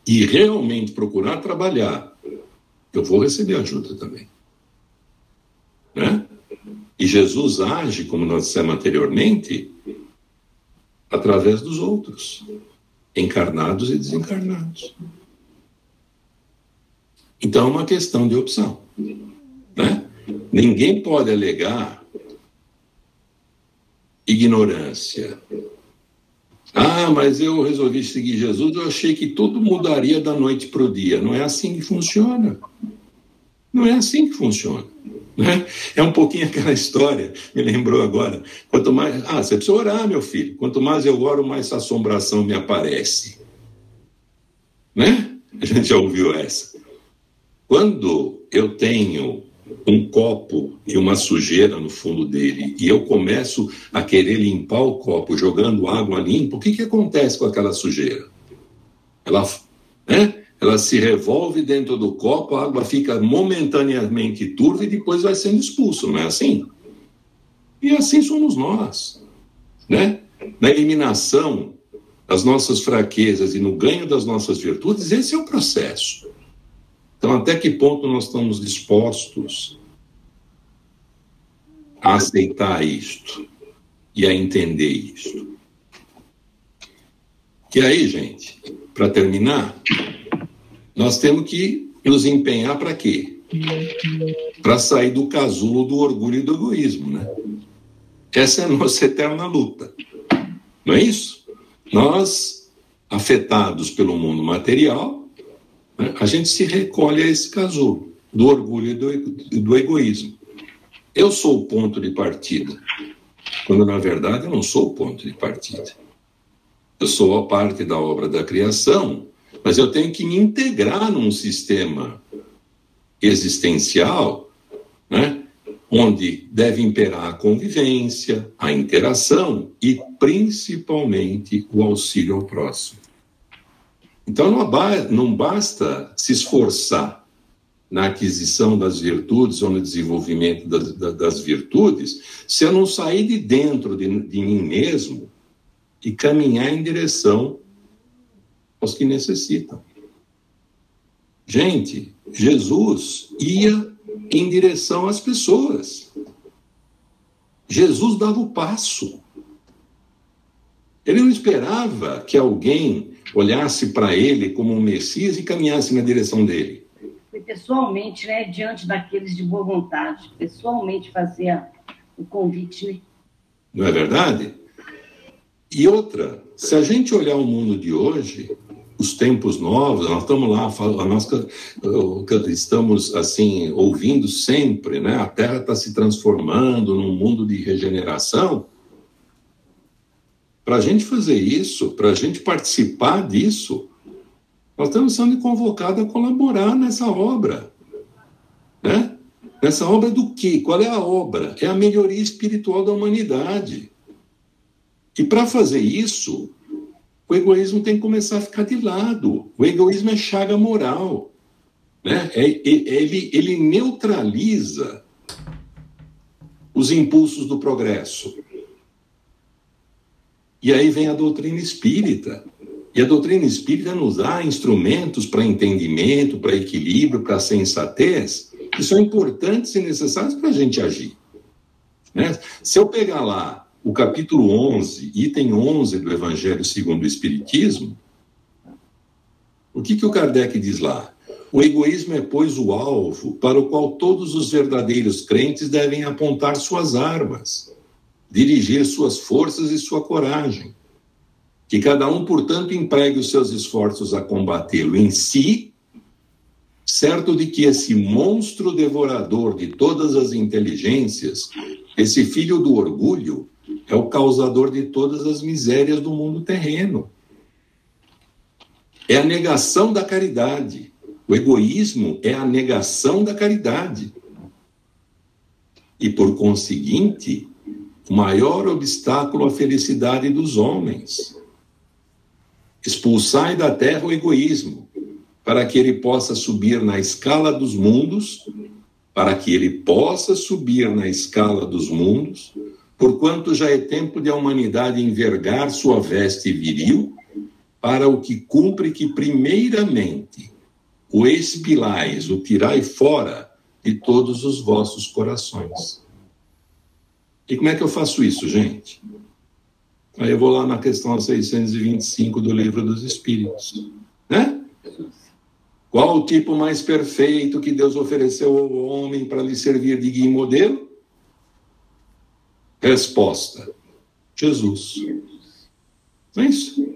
e realmente procurar trabalhar, eu vou receber ajuda também. Né? E Jesus age, como nós dissemos anteriormente, através dos outros, encarnados e desencarnados. Então é uma questão de opção. Né? Ninguém pode alegar ignorância. Ah, mas eu resolvi seguir Jesus, eu achei que tudo mudaria da noite para o dia. Não é assim que funciona. Não é assim que funciona. Né? É um pouquinho aquela história, me lembrou agora. Quanto mais. Ah, você precisa orar, meu filho. Quanto mais eu oro, mais assombração me aparece. Né? A gente já ouviu essa. Quando eu tenho um copo e uma sujeira no fundo dele e eu começo a querer limpar o copo jogando água limpa, o que, que acontece com aquela sujeira? Ela, né? ela se revolve dentro do copo, a água fica momentaneamente turva e depois vai sendo expulso, não é assim? E assim somos nós, né? Na eliminação das nossas fraquezas e no ganho das nossas virtudes, esse é o processo. Então, até que ponto nós estamos dispostos a aceitar isto e a entender isto? E aí, gente, para terminar, nós temos que nos empenhar para quê? Para sair do casulo do orgulho e do egoísmo, né? Essa é a nossa eterna luta. Não é isso? Nós, afetados pelo mundo material, a gente se recolhe a esse casulo do orgulho e do, egoísmo. Eu sou o ponto de partida, quando na verdade eu não sou o ponto de partida. Eu sou a parte da obra da criação mas eu tenho que me integrar num sistema existencial, né, onde deve imperar a convivência, a interação e, principalmente, o auxílio ao próximo. Então, não basta se esforçar na aquisição das virtudes ou no desenvolvimento das, das virtudes se eu não sair de dentro de, de mim mesmo e caminhar em direção aos que necessitam. Gente, Jesus ia em direção às pessoas. Jesus dava o passo. Ele não esperava que alguém olhasse para ele como um Messias e caminhasse na direção dele. Foi pessoalmente, né, diante daqueles de boa vontade, pessoalmente fazia o convite. Né? Não é verdade? E outra, se a gente olhar o mundo de hoje, os tempos novos, nós estamos lá, nós estamos assim ouvindo sempre, né? A Terra está se transformando num mundo de regeneração. Para a gente fazer isso, para a gente participar disso, nós estamos sendo convocados a colaborar nessa obra, né? Nessa obra do quê? Qual é a obra? É a melhoria espiritual da humanidade. E para fazer isso, o egoísmo tem que começar a ficar de lado. O egoísmo é chaga moral. Né? É, é, ele, ele neutraliza os impulsos do progresso. E aí vem a doutrina espírita. E a doutrina espírita nos dá instrumentos para entendimento, para equilíbrio, para sensatez, que são importantes e necessários para a gente agir. Né? Se eu pegar lá o capítulo 11, item 11 do Evangelho segundo o Espiritismo, o que, que o Kardec diz lá? O egoísmo é, pois, o alvo para o qual todos os verdadeiros crentes devem apontar suas armas, dirigir suas forças e sua coragem. Que cada um, portanto, empregue os seus esforços a combatê-lo em si, certo de que esse monstro devorador de todas as inteligências, esse filho do orgulho, é o causador de todas as misérias do mundo terreno. É a negação da caridade. O egoísmo é a negação da caridade. E, por conseguinte, maior obstáculo à felicidade dos homens. Expulsai da terra o egoísmo, para que ele possa subir na escala dos mundos, para que ele possa subir na escala dos mundos, porquanto já é tempo de a humanidade envergar sua veste viril, para o que cumpre que, primeiramente, o expilais, o tirai fora de todos os vossos corações. E como é que eu faço isso, gente? Aí eu vou lá na questão 625 do Livro dos Espíritos, né? Qual o tipo mais perfeito que Deus ofereceu ao homem para lhe servir de guia e modelo? Resposta: Jesus. Não é isso?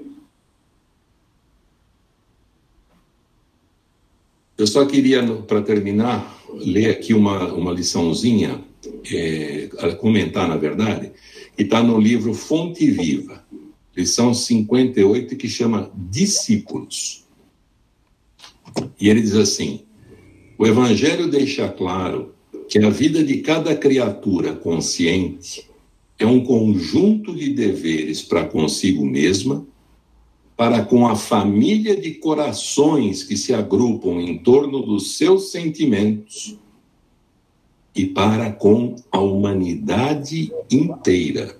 Eu só queria, para terminar, ler aqui uma, uma liçãozinha, é, comentar, na verdade, que está no livro Fonte Viva, lição 58, que chama Discípulos. E ele diz assim: o Evangelho deixa claro que a vida de cada criatura consciente é um conjunto de deveres para consigo mesma, para com a família de corações que se agrupam em torno dos seus sentimentos e para com a humanidade inteira.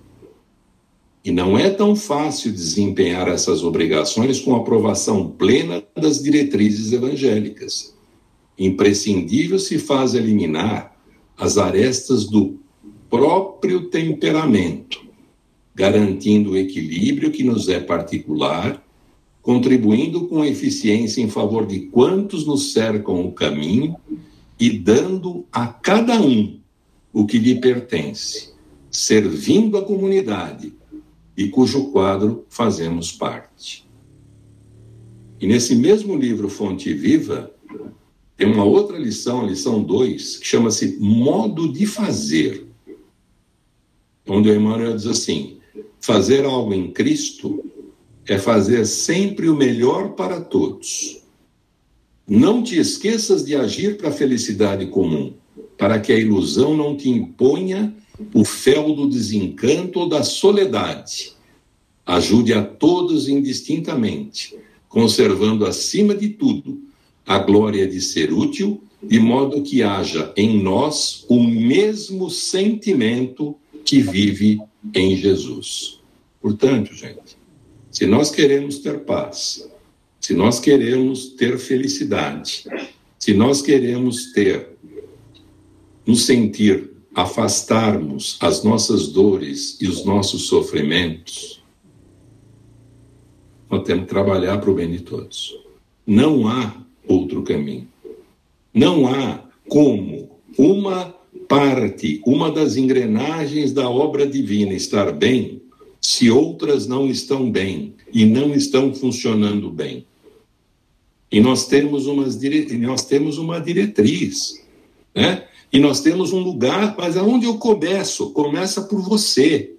E não é tão fácil desempenhar essas obrigações com aprovação plena das diretrizes evangélicas. Imprescindível se faz eliminar as arestas do próprio temperamento, garantindo o equilíbrio que nos é particular, contribuindo com eficiência em favor de quantos nos cercam o caminho e dando a cada um o que lhe pertence, servindo a comunidade e cujo quadro fazemos parte. E nesse mesmo livro Fonte Viva, tem uma outra lição, a lição 2, que chama-se Modo de Fazer, onde o Emmanuel diz assim: fazer algo em Cristo é fazer sempre o melhor para todos não te esqueças de agir para a felicidade comum, para que a ilusão não te imponha o fel do desencanto ou da soledade. Ajude a todos indistintamente, conservando acima de tudo a glória de ser útil, de modo que haja em nós o mesmo sentimento que vive em Jesus. Portanto, gente, se nós queremos ter paz, se nós queremos ter felicidade, se nós queremos ter, nos sentir, afastarmos as nossas dores e os nossos sofrimentos, nós temos que trabalhar para o bem de todos. Não há outro caminho. Não há como uma parte, uma das engrenagens da obra divina estar bem, se outras não estão bem e não estão funcionando bem. E nós temos, umas dire... nós temos uma diretriz, né? E nós temos um lugar, mas aonde eu começo? Começa por você.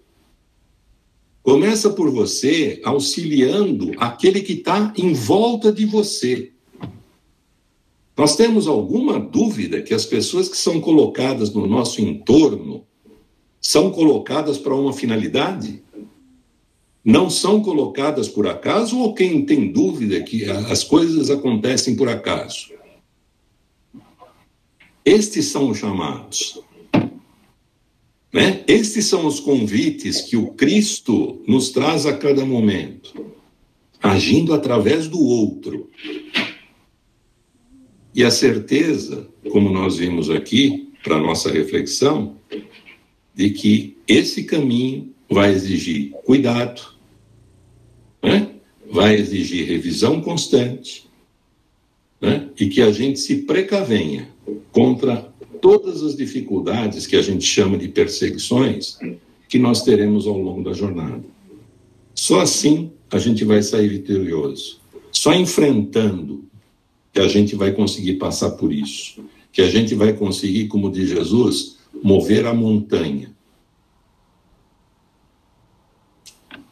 Começa por você auxiliando aquele que está em volta de você. Nós temos alguma dúvida que as pessoas que são colocadas no nosso entorno são colocadas para uma finalidade? Não são colocadas por acaso ou quem tem dúvida que as coisas acontecem por acaso? Estes são os chamados. Né? Estes são os convites que o Cristo nos traz a cada momento, agindo através do outro. E a certeza, como nós vimos aqui, para nossa reflexão, de que esse caminho vai exigir cuidado, né? vai exigir revisão constante né? e que a gente se precavenha contra todas as dificuldades que a gente chama de perseguições que nós teremos ao longo da jornada. Só assim a gente vai sair vitorioso. Só enfrentando que a gente vai conseguir passar por isso. Que a gente vai conseguir, como diz Jesus, mover a montanha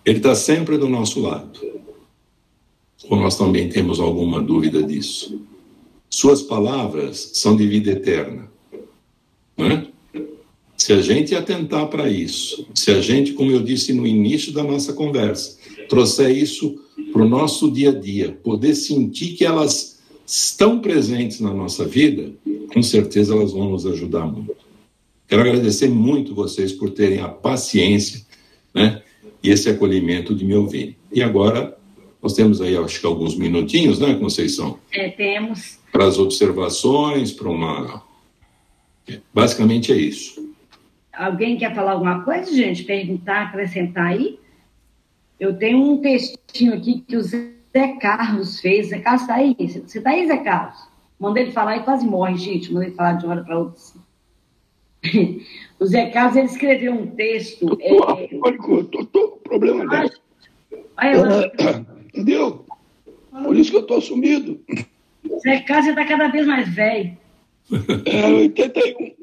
Ele está sempre do nosso lado. Ou nós também temos alguma dúvida disso? Suas palavras são de vida eterna. Né? Se a gente atentar para isso, se a gente, como eu disse no início da nossa conversa, trouxer isso para o nosso dia a dia, poder sentir que elas estão presentes na nossa vida, com certeza elas vão nos ajudar muito. Quero agradecer muito vocês por terem a paciência, né? E esse acolhimento de me ouvir. E agora, nós temos aí, acho que alguns minutinhos, né, Conceição? É, temos. Para as observações, para uma. Basicamente é isso. Alguém quer falar alguma coisa, gente? Perguntar, acrescentar aí? Eu tenho um textinho aqui que o Zé Carlos fez. Zé Carlos está aí? Você está aí, Zé Carlos? Mandei ele falar e quase morre, gente. Mandei ele falar de uma hora para outra. O Zé Carlos ele escreveu um texto. Tô, é... tô, tô, problema. É, entendeu? Por isso que eu estou sumido. Zé Carlos está cada vez mais velho. É, 81.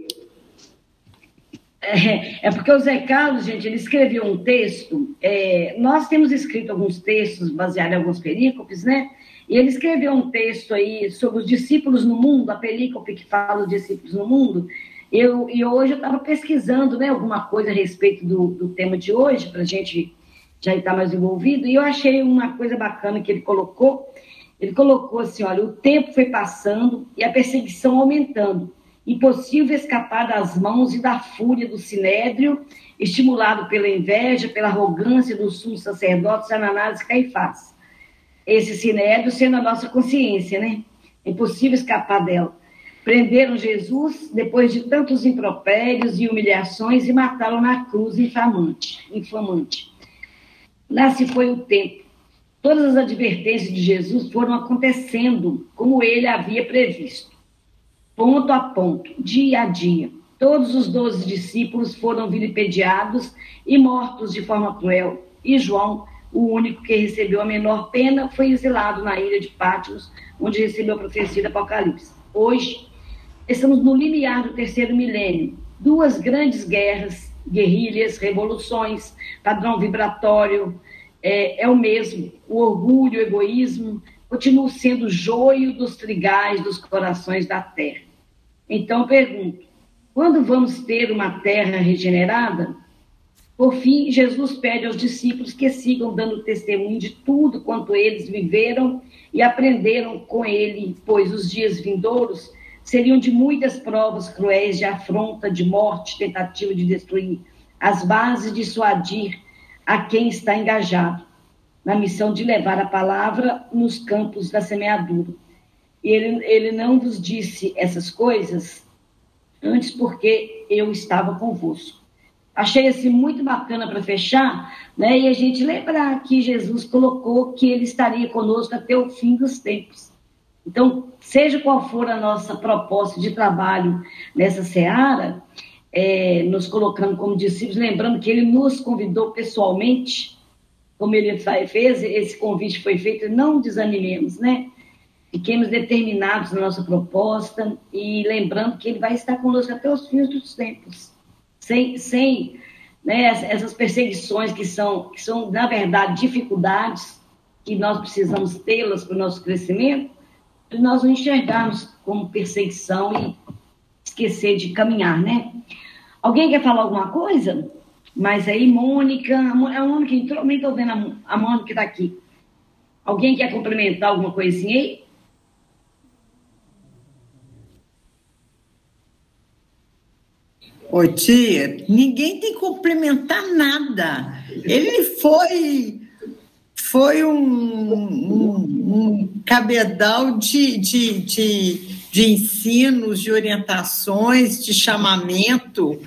É, é porque o Zé Carlos, gente, ele escreveu um texto. É, nós temos escrito alguns textos baseados em alguns perícopes, né? E ele escreveu um texto aí sobre os discípulos no mundo, a perícope que fala os discípulos no mundo. Eu, e hoje eu estava pesquisando né, alguma coisa a respeito do, do tema de hoje, para a gente já estar mais envolvido, e eu achei uma coisa bacana que ele colocou. Ele colocou assim: olha, o tempo foi passando e a perseguição aumentando. Impossível escapar das mãos e da fúria do sinédrio, estimulado pela inveja, pela arrogância dos sumos sacerdotes Ananás e Caifás. Esse sinédrio sendo a nossa consciência, né? É impossível escapar dela. Prenderam Jesus depois de tantos impropérios e humilhações e mataram na cruz infamante. infamante. Lá se foi o tempo. Todas as advertências de Jesus foram acontecendo como ele havia previsto, ponto a ponto, dia a dia. Todos os doze discípulos foram vilipendiados e mortos de forma cruel. E João, o único que recebeu a menor pena, foi exilado na ilha de Pátimos, onde recebeu a profecia do Apocalipse. Hoje, estamos no limiar do terceiro milênio. Duas grandes guerras guerrilhas, revoluções, padrão vibratório, é, é o mesmo. O orgulho, o egoísmo continuam sendo joio dos trigais dos corações da terra. Então, pergunto: quando vamos ter uma terra regenerada? Por fim, Jesus pede aos discípulos que sigam dando testemunho de tudo quanto eles viveram e aprenderam com ele, pois os dias vindouros seriam de muitas provas cruéis de afronta, de morte, tentativa de destruir as bases de dissuadir a quem está engajado na missão de levar a palavra nos campos da semeadura. Ele, ele não vos disse essas coisas antes porque eu estava convosco. Achei assim muito bacana para fechar, né? E a gente lembrar que Jesus colocou que ele estaria conosco até o fim dos tempos. Então, seja qual for a nossa proposta de trabalho nessa seara, é, nos colocando como discípulos, lembrando que ele nos convidou pessoalmente, como ele fez, esse convite foi feito, não desanimemos, né? Fiquemos determinados na nossa proposta e lembrando que ele vai estar conosco até os fins dos tempos, sem, sem né, essas perseguições que são, que são, na verdade, dificuldades que nós precisamos tê-las para o nosso crescimento, nós não enxergarmos como perseguição e esquecer de caminhar, né? Alguém quer falar alguma coisa? Mas aí, Mônica, a Mônica entrou, nem estou vendo a, Mônica que está aqui. Alguém quer complementar alguma coisinha aí? Ô tia, ninguém tem que complementar nada. Ele foi foi um, um, um cabedal de, de, de, de ensinos, de orientações, de chamamento.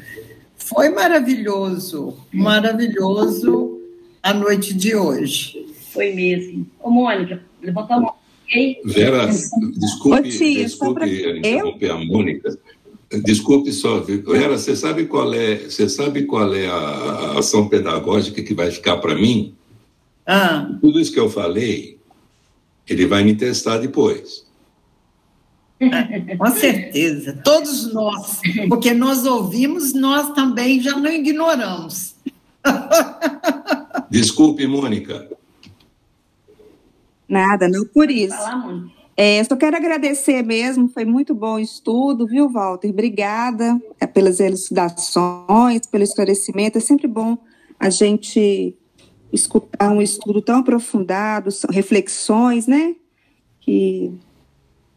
Foi maravilhoso, maravilhoso a noite de hoje. Foi mesmo. Ô, Mônica, levanta a mão. Vera, desculpe, Ô, tia, desculpe pra... interromper eu? a Mônica. Desculpe só, Vera, você sabe qual é, você sabe qual é a ação pedagógica que vai ficar para mim? Ah. Tudo isso que eu falei, ele vai me testar depois. É, com certeza, todos nós, porque nós ouvimos, nós também já não ignoramos. Desculpe, Mônica. Nada, não por isso. É, só quero agradecer mesmo, foi muito bom o estudo, viu, Walter? Obrigada é, pelas elucidações, pelo esclarecimento. É sempre bom a gente escutar um estudo tão aprofundado, reflexões, né? Que,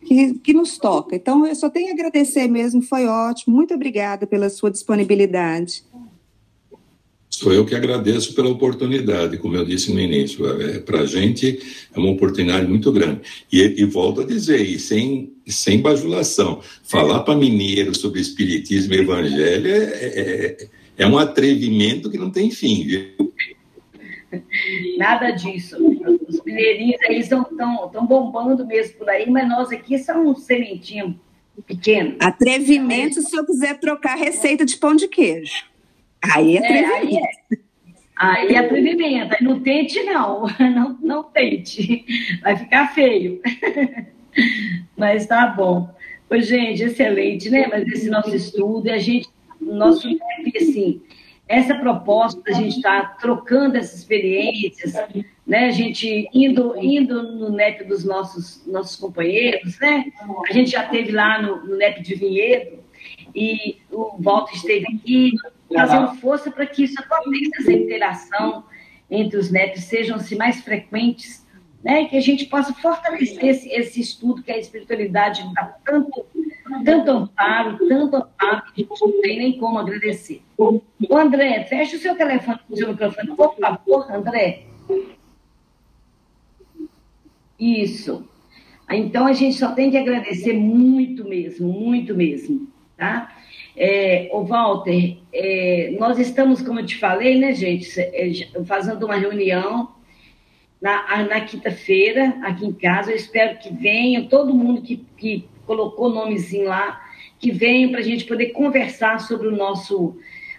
que, que, nos toca. Então, eu só tenho a agradecer mesmo, foi ótimo. Muito obrigada pela sua disponibilidade. Sou eu que agradeço pela oportunidade, como eu disse no início. É, Para a gente é uma oportunidade muito grande. E, e volto a dizer, e sem, sem bajulação, falar para mineiro sobre espiritismo e evangelho é, é, é um atrevimento que não tem fim, viu? Nada disso. Os mineirinhos aí estão tão, tão bombando mesmo por aí, mas nós aqui somos um sementinho pequeno. Atrevimento é. se eu quiser trocar receita de pão de queijo. Aí é atrevimento. É, aí é. Aí atrevimento, aí não tente não, não, não tente, vai ficar feio. Mas tá bom. Pois, gente, excelente, né? Mas esse nosso estudo, e a gente, nosso assim, essa proposta a gente está trocando essas experiências, né? A gente indo, indo no NEP dos nossos, nossos companheiros, né? A gente já teve lá no, no NEP de Vinhedo e o Walter esteve aqui fazendo força para que isso aconteça, essa interação entre os NEPs sejam-se mais frequentes, né? Que a gente possa fortalecer esse, esse estudo que a espiritualidade dá tanto tanto amparo, tanto amparo, que a gente não tem nem como agradecer. O André, feche o seu telefone, o seu microfone, por favor, André. Isso. Então, a gente só tem que agradecer muito mesmo, muito mesmo, tá? É, o Walter, é, nós estamos, como eu te falei, né, gente, é, fazendo uma reunião na, na quinta-feira, aqui em casa. Eu espero que venham todo mundo que, que colocou nomezinho lá, que venham para a gente poder conversar sobre o nosso,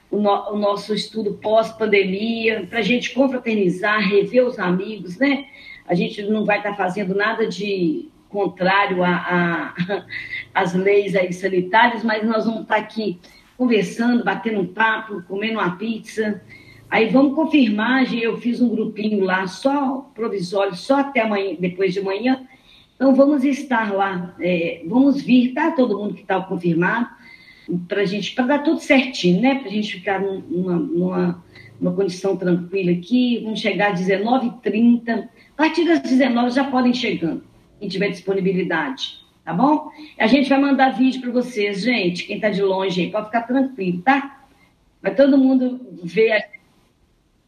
o, no, o nosso estudo pós-pandemia, para a gente confraternizar, rever os amigos, né? A gente não vai estar tá fazendo nada de contrário às leis aí sanitárias, mas nós vamos estar tá aqui conversando, batendo um papo, comendo uma pizza. Aí vamos confirmar, eu fiz um grupinho lá, só provisório, só até amanhã, depois de manhã, então, vamos estar lá, é, vamos vir, tá? Todo mundo que está confirmado, para gente, para dar tudo certinho, né? Para a gente ficar numa, numa, numa, condição tranquila aqui. Vamos chegar às 19h30. A partir das 19 já podem chegando, quem tiver disponibilidade, tá bom? A gente vai mandar vídeo para vocês, gente. Quem está de longe aí, pode ficar tranquilo, tá? Vai todo mundo ver.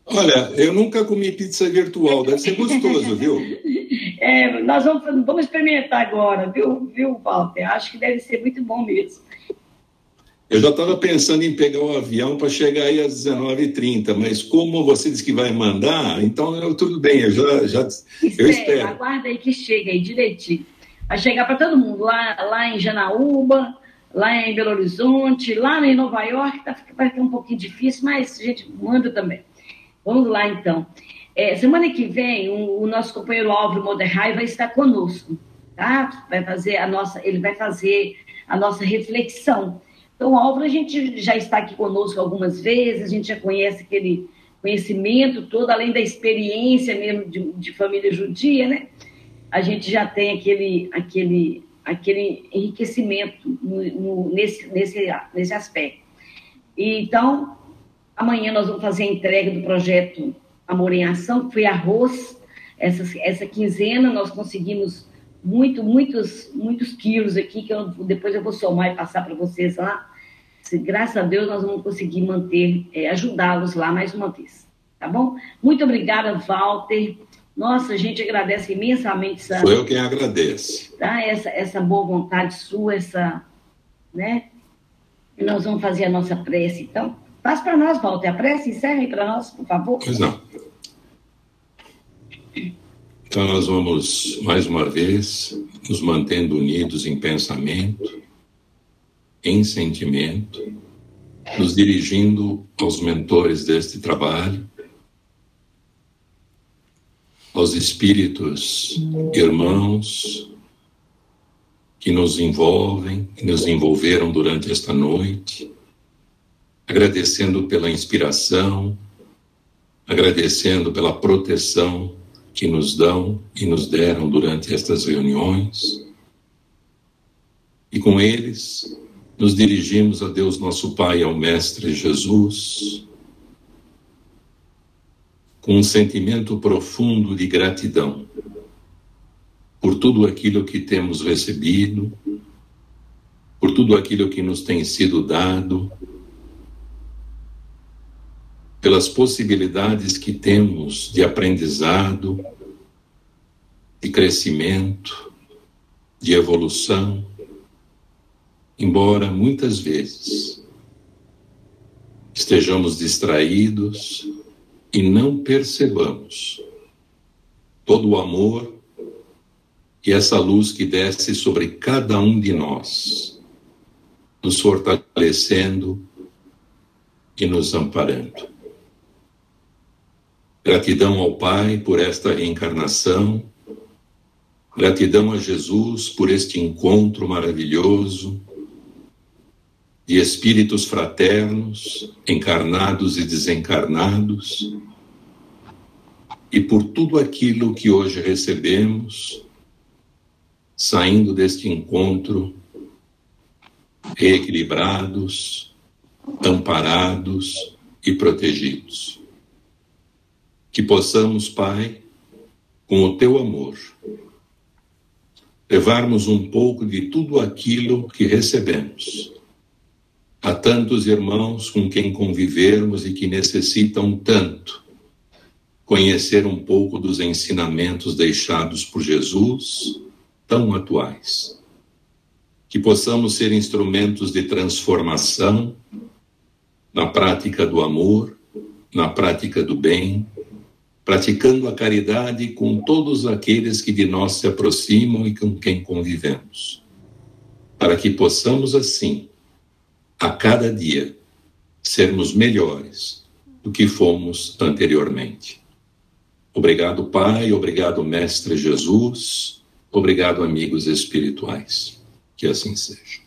Olha, eu nunca comi pizza virtual, deve ser gostoso, viu? É, nós vamos, vamos experimentar agora, viu, viu, Walter? Acho que deve ser muito bom mesmo. Eu já estava pensando em pegar o um avião para chegar aí às 19h30, mas como você disse que vai mandar, então eu, tudo bem, eu já, já espero, eu espero. Aguarda aí que chega aí direitinho. Vai chegar para todo mundo, lá, lá em Janaúba, lá em Belo Horizonte, lá em Nova York, tá, vai ficar um pouquinho difícil, mas a gente manda também. Vamos lá então. É, semana que vem, o, o, nosso companheiro Álvaro Moderrai vai estar conosco, tá? Vai fazer a nossa, ele vai fazer a nossa reflexão. Então, Álvaro, a gente já está aqui conosco algumas vezes, a gente já conhece aquele conhecimento todo, além da experiência mesmo de, de família judia, né? A gente já tem aquele, aquele, aquele enriquecimento no, no, nesse, nesse, nesse aspecto. E, então, amanhã nós vamos fazer a entrega do projeto Amor em Ação, que foi arroz. Essa, essa quinzena nós conseguimos muito, muitos, muitos quilos aqui, que eu, depois eu vou somar e passar para vocês lá. Graças a Deus nós vamos conseguir manter, é, ajudá-los lá mais uma vez. Tá bom? Muito obrigada, Walter. Nossa, a gente agradece imensamente. Essa, Foi eu quem agradece. Tá? Essa, essa boa vontade sua, essa. Né? E nós vamos fazer a nossa prece, então. Faz para nós, Walter, a prece, para nós, por favor. Pois não. Então, nós vamos, mais uma vez, nos mantendo unidos em pensamento, em sentimento, nos dirigindo aos mentores deste trabalho, aos espíritos irmãos que nos envolvem, que nos envolveram durante esta noite, agradecendo pela inspiração, agradecendo pela proteção que nos dão e nos deram durante estas reuniões. E com eles, nos dirigimos a Deus nosso Pai, ao Mestre Jesus, com um sentimento profundo de gratidão por tudo aquilo que temos recebido, por tudo aquilo que nos tem sido dado, pelas possibilidades que temos de aprendizado, de crescimento, de evolução, embora muitas vezes estejamos distraídos e não percebamos todo o amor e essa luz que desce sobre cada um de nós, nos fortalecendo e nos amparando. Gratidão ao Pai por esta reencarnação. Gratidão a Jesus por este encontro maravilhoso de espíritos fraternos, encarnados e desencarnados, e por tudo aquilo que hoje recebemos, saindo deste encontro reequilibrados, amparados e protegidos. Que possamos, Pai, com o teu amor, levarmos um pouco de tudo aquilo que recebemos a tantos irmãos com quem convivermos e que necessitam tanto conhecer um pouco dos ensinamentos deixados por Jesus, tão atuais. Que possamos ser instrumentos de transformação na prática do amor, na prática do bem, praticando a caridade com todos aqueles que de nós se aproximam e com quem convivemos. Para que possamos, assim, a cada dia sermos melhores do que fomos anteriormente. Obrigado, Pai, obrigado, Mestre Jesus, obrigado, amigos espirituais. Que assim seja.